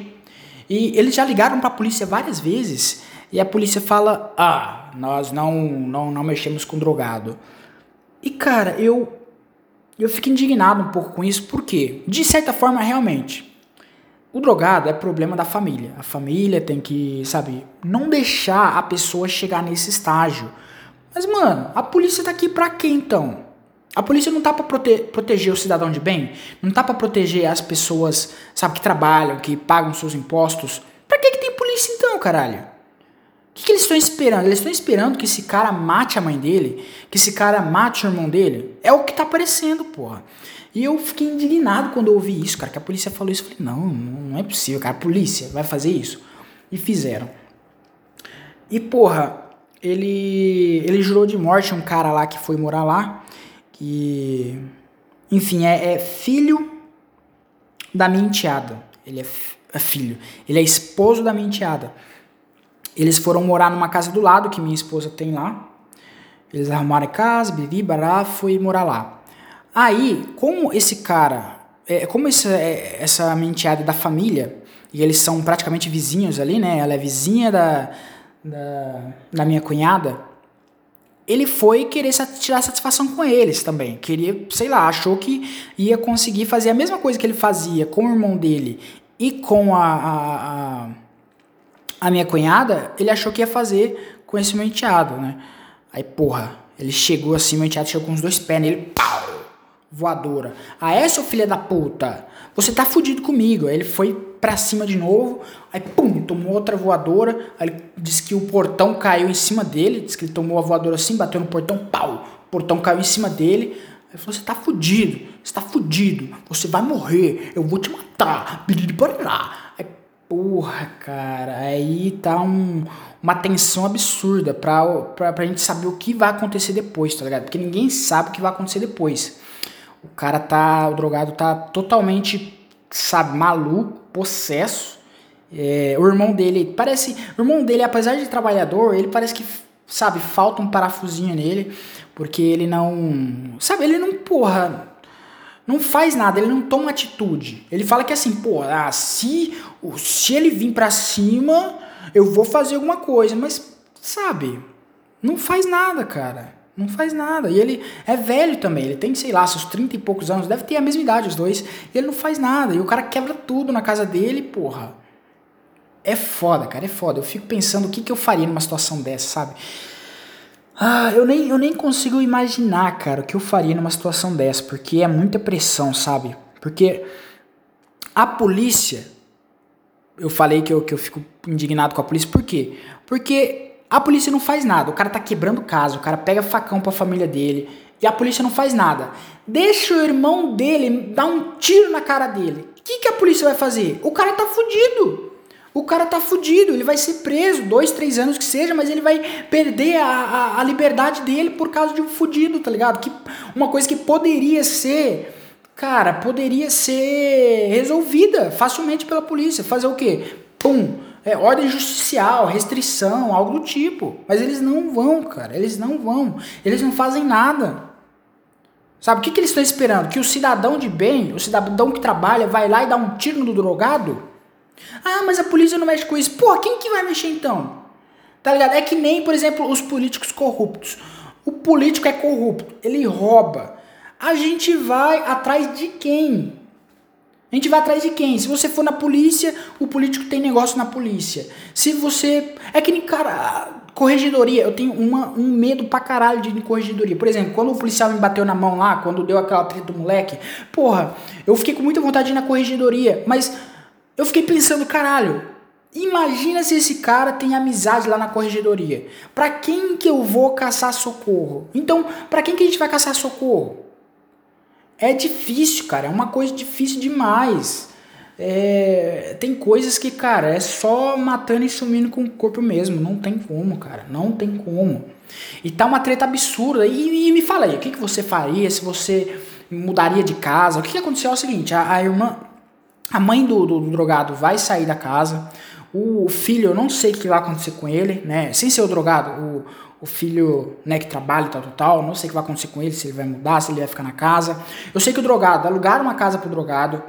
E eles já ligaram para a polícia várias vezes e a polícia fala: "Ah, nós não não não mexemos com drogado". E cara, eu eu fico indignado um pouco com isso, porque de certa forma realmente o drogado é problema da família. A família tem que, sabe, não deixar a pessoa chegar nesse estágio. Mas, mano, a polícia tá aqui pra quê então? A polícia não tá pra prote proteger o cidadão de bem? Não tá pra proteger as pessoas, sabe, que trabalham, que pagam seus impostos? Pra que, que tem polícia então, caralho? Que, que eles estão esperando? Eles estão esperando que esse cara mate a mãe dele? Que esse cara mate o irmão dele? É o que tá aparecendo, porra. E eu fiquei indignado quando eu ouvi isso, cara, que a polícia falou isso. Eu falei, não, não é possível, cara, a polícia vai fazer isso. E fizeram. E, porra, ele, ele jurou de morte um cara lá que foi morar lá, que, enfim, é, é filho da minha enteada. Ele é, é, filho. Ele é esposo da minha enteada. Eles foram morar numa casa do lado que minha esposa tem lá. Eles arrumaram a casa, bibi, bará, foi morar lá. Aí, como esse cara, é, como essa, é, essa menteada da família, e eles são praticamente vizinhos ali, né? Ela é vizinha da, da, da minha cunhada. Ele foi querer tirar satisfação com eles também. Queria, sei lá, achou que ia conseguir fazer a mesma coisa que ele fazia com o irmão dele e com a, a, a, a minha cunhada. Ele achou que ia fazer com esse meu enteado, né? Aí, porra, ele chegou assim, meu enteado chegou com os dois pés nele, pau! voadora. Ah, é, seu filho da puta? Você tá fudido comigo. Aí ele foi pra cima de novo, aí pum, tomou outra voadora. Aí ele disse que o portão caiu em cima dele. Disse que ele tomou a voadora assim, bateu no portão, pau. O portão caiu em cima dele. Aí falou: Você tá fudido, você tá fudido, você vai morrer, eu vou te matar. Aí, porra, cara, aí tá um, uma tensão absurda pra, pra, pra gente saber o que vai acontecer depois, tá ligado? Porque ninguém sabe o que vai acontecer depois. O cara tá, o drogado tá totalmente, sabe, maluco, possesso. É, o irmão dele parece, o irmão dele, apesar de trabalhador, ele parece que, sabe, falta um parafusinho nele, Porque ele não. Sabe, ele não, porra. Não faz nada, ele não toma atitude. Ele fala que assim, pô, ah, se, se ele vir pra cima, eu vou fazer alguma coisa. Mas, sabe, não faz nada, cara. Não faz nada. E ele é velho também. Ele tem, sei lá, seus 30 e poucos anos. Deve ter a mesma idade, os dois. E ele não faz nada. E o cara quebra tudo na casa dele, porra. É foda, cara. É foda. Eu fico pensando o que, que eu faria numa situação dessa, sabe? Ah, eu nem, eu nem consigo imaginar, cara, o que eu faria numa situação dessa. Porque é muita pressão, sabe? Porque a polícia. Eu falei que eu, que eu fico indignado com a polícia. Por quê? Porque a polícia não faz nada. O cara tá quebrando casa, o cara pega facão pra família dele e a polícia não faz nada. Deixa o irmão dele dar um tiro na cara dele. O que, que a polícia vai fazer? O cara tá fudido. O cara tá fudido, ele vai ser preso, dois, três anos que seja, mas ele vai perder a, a, a liberdade dele por causa de um fudido, tá ligado? Que, uma coisa que poderia ser, cara, poderia ser resolvida facilmente pela polícia. Fazer o quê? Pum, é, ordem justicial, restrição, algo do tipo. Mas eles não vão, cara. Eles não vão. Eles não fazem nada. Sabe o que, que eles estão esperando? Que o cidadão de bem, o cidadão que trabalha, vai lá e dá um tiro no drogado? Ah, mas a polícia não mexe com isso. Pô, quem que vai mexer então? Tá ligado? É que nem, por exemplo, os políticos corruptos. O político é corrupto, ele rouba. A gente vai atrás de quem? A gente vai atrás de quem? Se você for na polícia, o político tem negócio na polícia. Se você. É que nem, cara, corregedoria. Eu tenho uma, um medo pra caralho de corregedoria. Por exemplo, quando o policial me bateu na mão lá, quando deu aquela treta do moleque, porra, eu fiquei com muita vontade de ir na corregedoria. Mas eu fiquei pensando, caralho, imagina se esse cara tem amizade lá na corregedoria. Pra quem que eu vou caçar socorro? Então, pra quem que a gente vai caçar socorro? É difícil, cara. É uma coisa difícil demais. É, tem coisas que, cara, é só matando e sumindo com o corpo mesmo. Não tem como, cara. Não tem como. E tá uma treta absurda. E, e me fala aí, o que, que você faria se você mudaria de casa? O que, que aconteceu é o seguinte: a, a irmã, a mãe do, do, do, drogado vai sair da casa. O filho, eu não sei o que vai acontecer com ele, né? Sem ser o drogado, o, o filho, né, que trabalha e tal, tal, tal. Não sei o que vai acontecer com ele, se ele vai mudar, se ele vai ficar na casa. Eu sei que o drogado, alugaram uma casa pro drogado.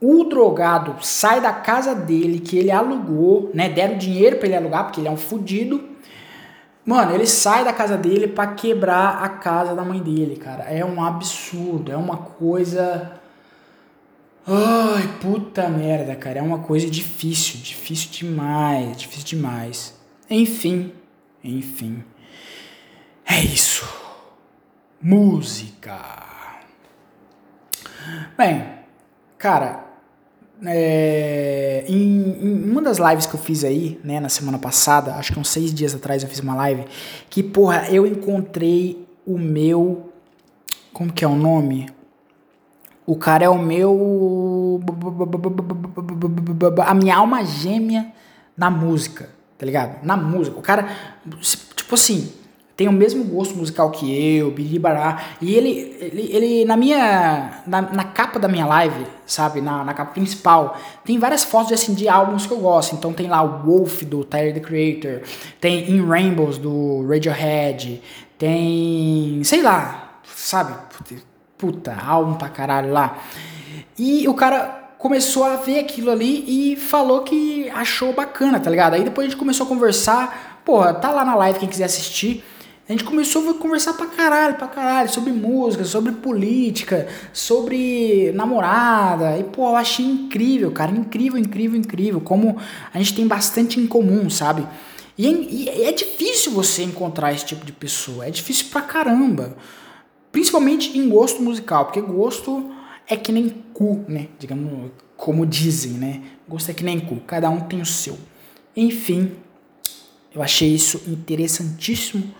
O drogado sai da casa dele, que ele alugou, né? Deram dinheiro para ele alugar, porque ele é um fudido. Mano, ele sai da casa dele para quebrar a casa da mãe dele, cara. É um absurdo, é uma coisa. Ai, puta merda, cara. É uma coisa difícil, difícil demais, difícil demais. Enfim, enfim. É isso. Música. Bem, cara, é, em, em, uma das lives que eu fiz aí, né, na semana passada, acho que uns seis dias atrás eu fiz uma live, que, porra, eu encontrei o meu. Como que é o nome? O cara é o meu. A minha alma gêmea na música, tá ligado? Na música. O cara, tipo assim, tem o mesmo gosto musical que eu, Biribará. E ele, ele, ele na minha. Na, na, capa da minha live, sabe? Na, na capa principal, tem várias fotos assim, de álbuns que eu gosto. Então tem lá o Wolf do Tyler the Creator, tem In Rainbows do Radiohead, tem. sei lá, sabe? Puta, álbum pra caralho lá. E o cara começou a ver aquilo ali e falou que achou bacana, tá ligado? Aí depois a gente começou a conversar. Porra, tá lá na live quem quiser assistir. A gente começou a conversar pra caralho, pra caralho, sobre música, sobre política, sobre namorada. E, pô, eu achei incrível, cara. Incrível, incrível, incrível. Como a gente tem bastante em comum, sabe? E é, e é difícil você encontrar esse tipo de pessoa. É difícil pra caramba. Principalmente em gosto musical, porque gosto é que nem cu, né? Digamos, como dizem, né? Gosto é que nem cu, cada um tem o seu. Enfim, eu achei isso interessantíssimo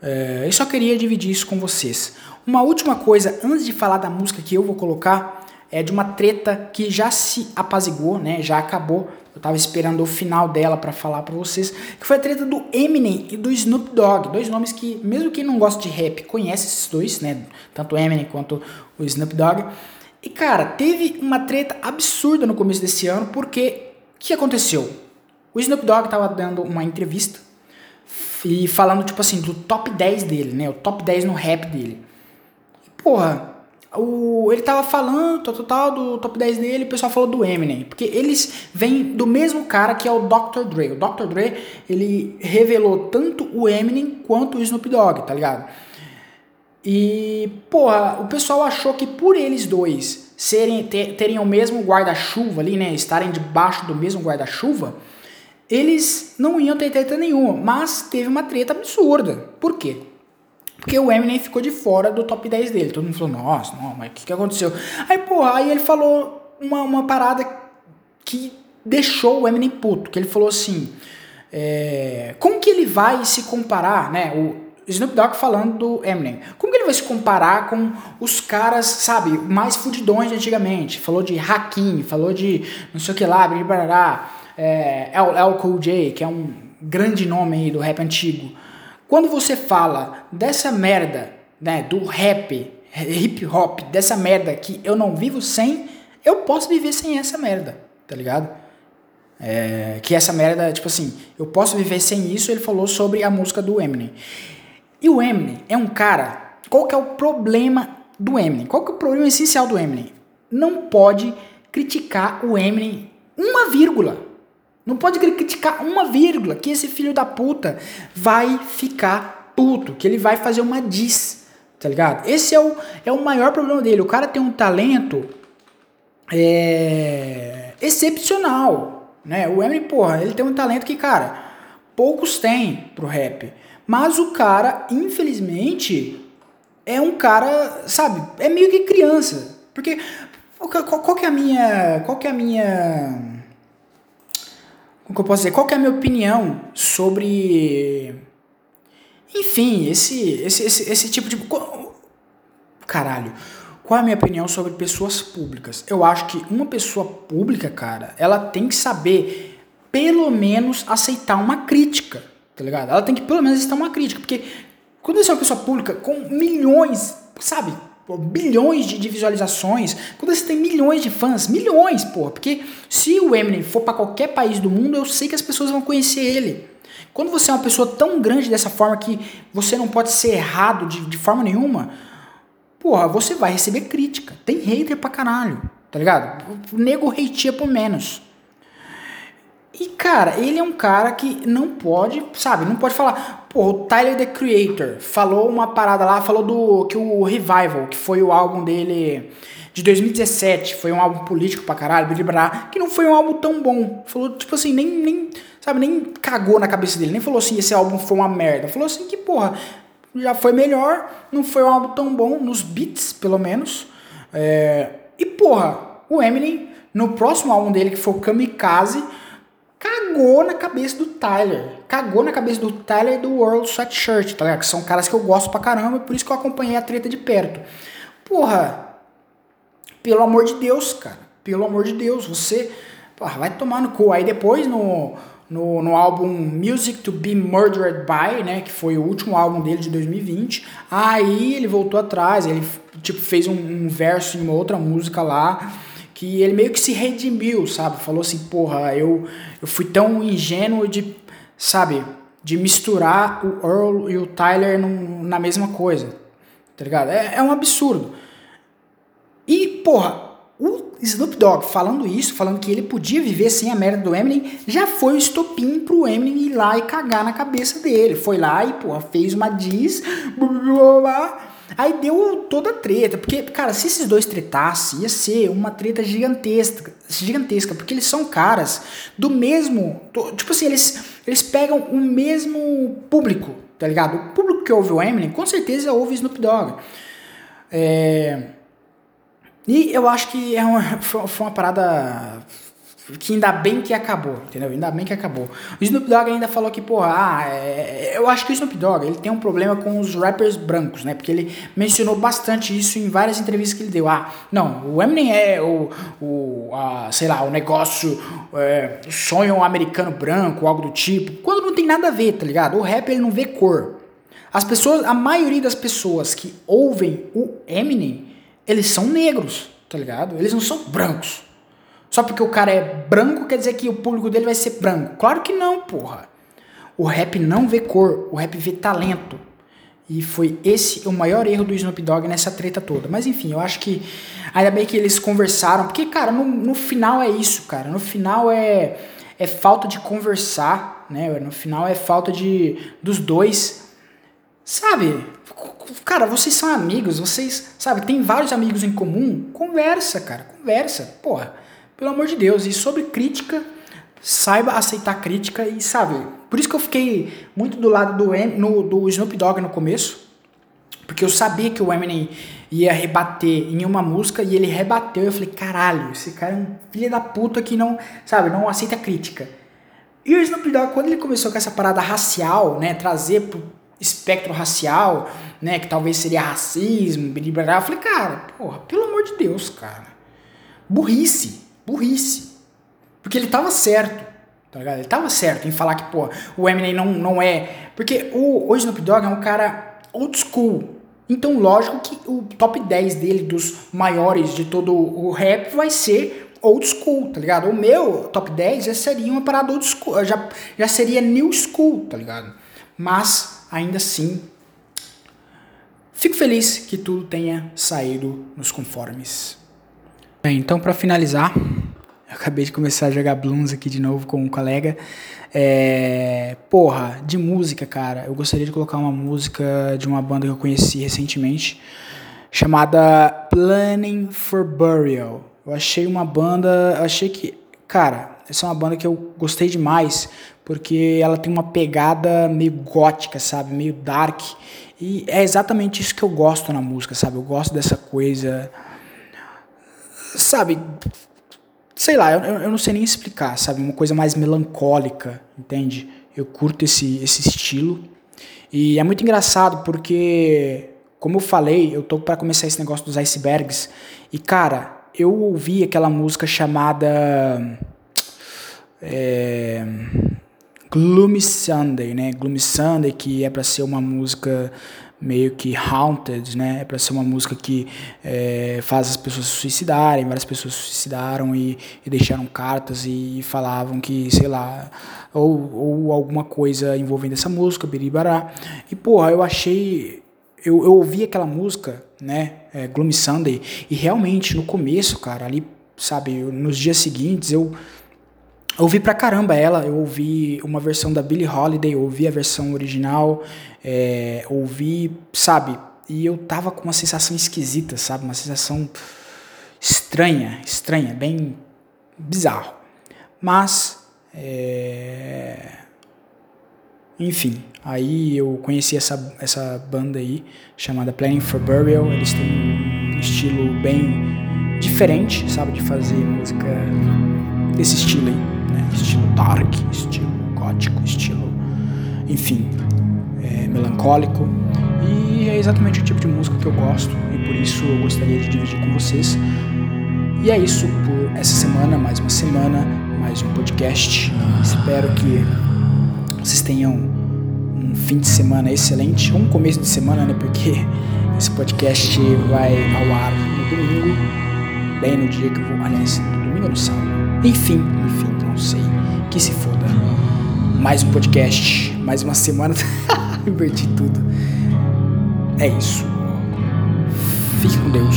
é, eu só queria dividir isso com vocês. Uma última coisa, antes de falar da música que eu vou colocar, é de uma treta que já se apazigou, né? Já acabou. Eu tava esperando o final dela para falar para vocês, que foi a treta do Eminem e do Snoop Dogg, dois nomes que mesmo quem não gosta de rap conhece esses dois, né? Tanto o Eminem quanto o Snoop Dogg. E cara, teve uma treta absurda no começo desse ano, porque o que aconteceu? O Snoop Dogg tava dando uma entrevista e falando, tipo assim, do top 10 dele, né? O top 10 no rap dele. E, porra, o, ele tava falando total do top 10 dele, o pessoal falou do Eminem, porque eles vêm do mesmo cara que é o Dr. Dre. O Dr. Dre, ele revelou tanto o Eminem quanto o Snoop Dogg, tá ligado? E, porra, o pessoal achou que por eles dois serem ter, terem o mesmo guarda-chuva ali, né, estarem debaixo do mesmo guarda-chuva, eles não iam ter treta nenhuma, mas teve uma treta absurda. Por quê? Porque o Eminem ficou de fora do top 10 dele. Todo mundo falou, nossa, não, mas o que, que aconteceu? Aí, porra, aí ele falou uma, uma parada que deixou o Eminem puto. Que ele falou assim, é, como que ele vai se comparar, né? O Snoop Dogg falando do Eminem. Como que ele vai se comparar com os caras, sabe, mais fudidões de antigamente? Falou de Hakim, falou de não sei o que lá, blá, é, El Cool J, que é um grande nome aí do rap antigo. Quando você fala dessa merda, né, do rap, hip hop, dessa merda que eu não vivo sem, eu posso viver sem essa merda, tá ligado? É, que essa merda, tipo assim, eu posso viver sem isso, ele falou sobre a música do Eminem. E o Eminem é um cara, qual que é o problema do Eminem? Qual que é o problema essencial do Eminem? Não pode criticar o Eminem uma vírgula. Não pode criticar uma vírgula, que esse filho da puta vai ficar puto, que ele vai fazer uma diss, tá ligado? Esse é o, é o maior problema dele. O cara tem um talento é, excepcional, né? O Eminem, porra, ele tem um talento que, cara, poucos têm pro rap. Mas o cara, infelizmente, é um cara, sabe, é meio que criança. Porque qual, qual que é a minha, qual que é a minha como que eu posso dizer? Qual é a minha opinião sobre. Enfim, esse, esse, esse, esse tipo de. Caralho. Qual é a minha opinião sobre pessoas públicas? Eu acho que uma pessoa pública, cara, ela tem que saber, pelo menos, aceitar uma crítica, tá ligado? Ela tem que, pelo menos, aceitar uma crítica, porque quando você é uma pessoa pública com milhões, sabe? Bilhões de, de, visualizações, quando você tem milhões de fãs, milhões, porra, porque se o Eminem for para qualquer país do mundo, eu sei que as pessoas vão conhecer ele. Quando você é uma pessoa tão grande dessa forma que você não pode ser errado de, de forma nenhuma, porra, você vai receber crítica. Tem hater pra caralho, tá ligado? O nego hateia por menos. E, cara, ele é um cara que não pode, sabe, não pode falar. O Tyler the Creator falou uma parada lá, falou do que o Revival, que foi o álbum dele de 2017, foi um álbum político pra caralho, que não foi um álbum tão bom. Falou, tipo assim, nem, nem, sabe, nem cagou na cabeça dele, nem falou assim, esse álbum foi uma merda. Falou assim que, porra, já foi melhor, não foi um álbum tão bom, nos beats, pelo menos. É, e, porra, o Eminem, no próximo álbum dele, que foi o Kamikaze, cagou na cabeça do Tyler. Cagou na cabeça do Tyler e do World Sweatshirt, tá ligado? Que são caras que eu gosto pra caramba, por isso que eu acompanhei a treta de perto. Porra, pelo amor de Deus, cara. Pelo amor de Deus, você porra, vai tomar no cu. Aí depois no, no, no álbum Music to Be Murdered By, né, que foi o último álbum dele de 2020, aí ele voltou atrás, ele tipo fez um, um verso em uma outra música lá que ele meio que se redimiu, sabe? Falou assim, porra, eu, eu fui tão ingênuo de, sabe, de misturar o Earl e o Tyler num, na mesma coisa, tá ligado? É, é um absurdo. E, porra, o Snoop Dogg falando isso, falando que ele podia viver sem a merda do Eminem, já foi o estopim pro Eminem ir lá e cagar na cabeça dele. Foi lá e, porra, fez uma diz, blá, blá, blá, Aí deu toda a treta, porque, cara, se esses dois tretassem, ia ser uma treta gigantesca, gigantesca, porque eles são caras do mesmo, tipo assim, eles, eles pegam o mesmo público, tá ligado? O público que ouve o Eminem, com certeza ouve Snoop Dogg. É... E eu acho que é uma, foi uma parada que ainda bem que acabou, entendeu? Ainda bem que acabou. O Snoop Dogg ainda falou que, porra, ah, é, eu acho que o Snoop Dogg ele tem um problema com os rappers brancos, né? Porque ele mencionou bastante isso em várias entrevistas que ele deu. Ah, não, o Eminem é o, o a, sei lá, o negócio, é, sonho americano branco, algo do tipo. Quando não tem nada a ver, tá ligado? O rap ele não vê cor. As pessoas, a maioria das pessoas que ouvem o Eminem, eles são negros, tá ligado? Eles não são brancos. Só porque o cara é branco quer dizer que o público dele vai ser branco. Claro que não, porra. o rap não vê cor, o rap vê talento. E foi esse o maior erro do Snoop Dogg nessa treta toda. Mas enfim, eu acho que ainda bem que eles conversaram, porque, cara, no, no final é isso, cara. No final é, é falta de conversar, né? No final é falta de dos dois, sabe? Cara, vocês são amigos, vocês, sabe, tem vários amigos em comum. Conversa, cara, conversa. Porra, pelo amor de Deus. E sobre crítica, saiba aceitar crítica e, sabe, por isso que eu fiquei muito do lado do, no, do Snoop Dogg no começo, porque eu sabia que o Eminem ia rebater em uma música e ele rebateu. Eu falei, caralho, esse cara é um filho da puta que não, sabe, não aceita crítica. E o Snoop Dogg, quando ele começou com essa parada racial, né, trazer pro espectro racial, né, que talvez seria racismo, blá, blá, blá, eu falei, cara, porra, pelo amor de Deus, cara. Burrice, burrice. Porque ele tava certo. Tá ligado? Ele tava certo em falar que, pô, o Eminem não, não é. Porque o, o Snoop Dogg é um cara old school. Então, lógico que o top 10 dele, dos maiores de todo o rap, vai ser old school, tá ligado? O meu top 10 já seria uma parada old school, já, já seria new school, tá ligado? Mas, ainda assim, fico feliz que tudo tenha saído nos conformes. Bem, então, para finalizar, eu acabei de começar a jogar Blooms aqui de novo com um colega. É, porra, de música, cara. Eu gostaria de colocar uma música de uma banda que eu conheci recentemente, chamada Planning for Burial. Eu achei uma banda, achei que, cara, essa é uma banda que eu gostei demais, porque ela tem uma pegada meio gótica, sabe, meio dark. E é exatamente isso que eu gosto na música, sabe? Eu gosto dessa coisa sabe, sei lá, eu, eu não sei nem explicar, sabe? Uma coisa mais melancólica, entende? Eu curto esse, esse estilo. E é muito engraçado porque, como eu falei, eu tô para começar esse negócio dos icebergs. E, cara, eu ouvi aquela música chamada. É, Gloomy Sunday, né? Gloomy Sunday, que é para ser uma música meio que haunted, né? É para ser uma música que é, faz as pessoas se suicidarem. Várias pessoas se suicidaram e, e deixaram cartas e, falavam que, sei lá, ou, ou alguma coisa envolvendo essa música, biribará. E porra, eu achei. Eu, eu ouvi aquela música, né? É, Gloomy Sunday, e realmente no começo, cara, ali, sabe, nos dias seguintes eu eu ouvi pra caramba ela, eu ouvi uma versão da Billie Holiday, ouvi a versão original, é, ouvi, sabe? E eu tava com uma sensação esquisita, sabe? Uma sensação estranha, estranha, bem bizarro. Mas, é... enfim, aí eu conheci essa, essa banda aí, chamada Planning for Burial. Eles têm um estilo bem diferente, sabe? De fazer música desse estilo aí estilo dark, estilo gótico, estilo, enfim, é, melancólico. E é exatamente o tipo de música que eu gosto e por isso eu gostaria de dividir com vocês. E é isso por essa semana, mais uma semana, mais um podcast. Espero que vocês tenham um fim de semana excelente, ou um começo de semana, né? Porque esse podcast vai ao ar no domingo, bem no dia que eu vou. Aliás, no domingo ou no sábado? Enfim, enfim sei. Que se foda. Mais um podcast, mais uma semana. Inverti tudo. É isso. Fique com Deus.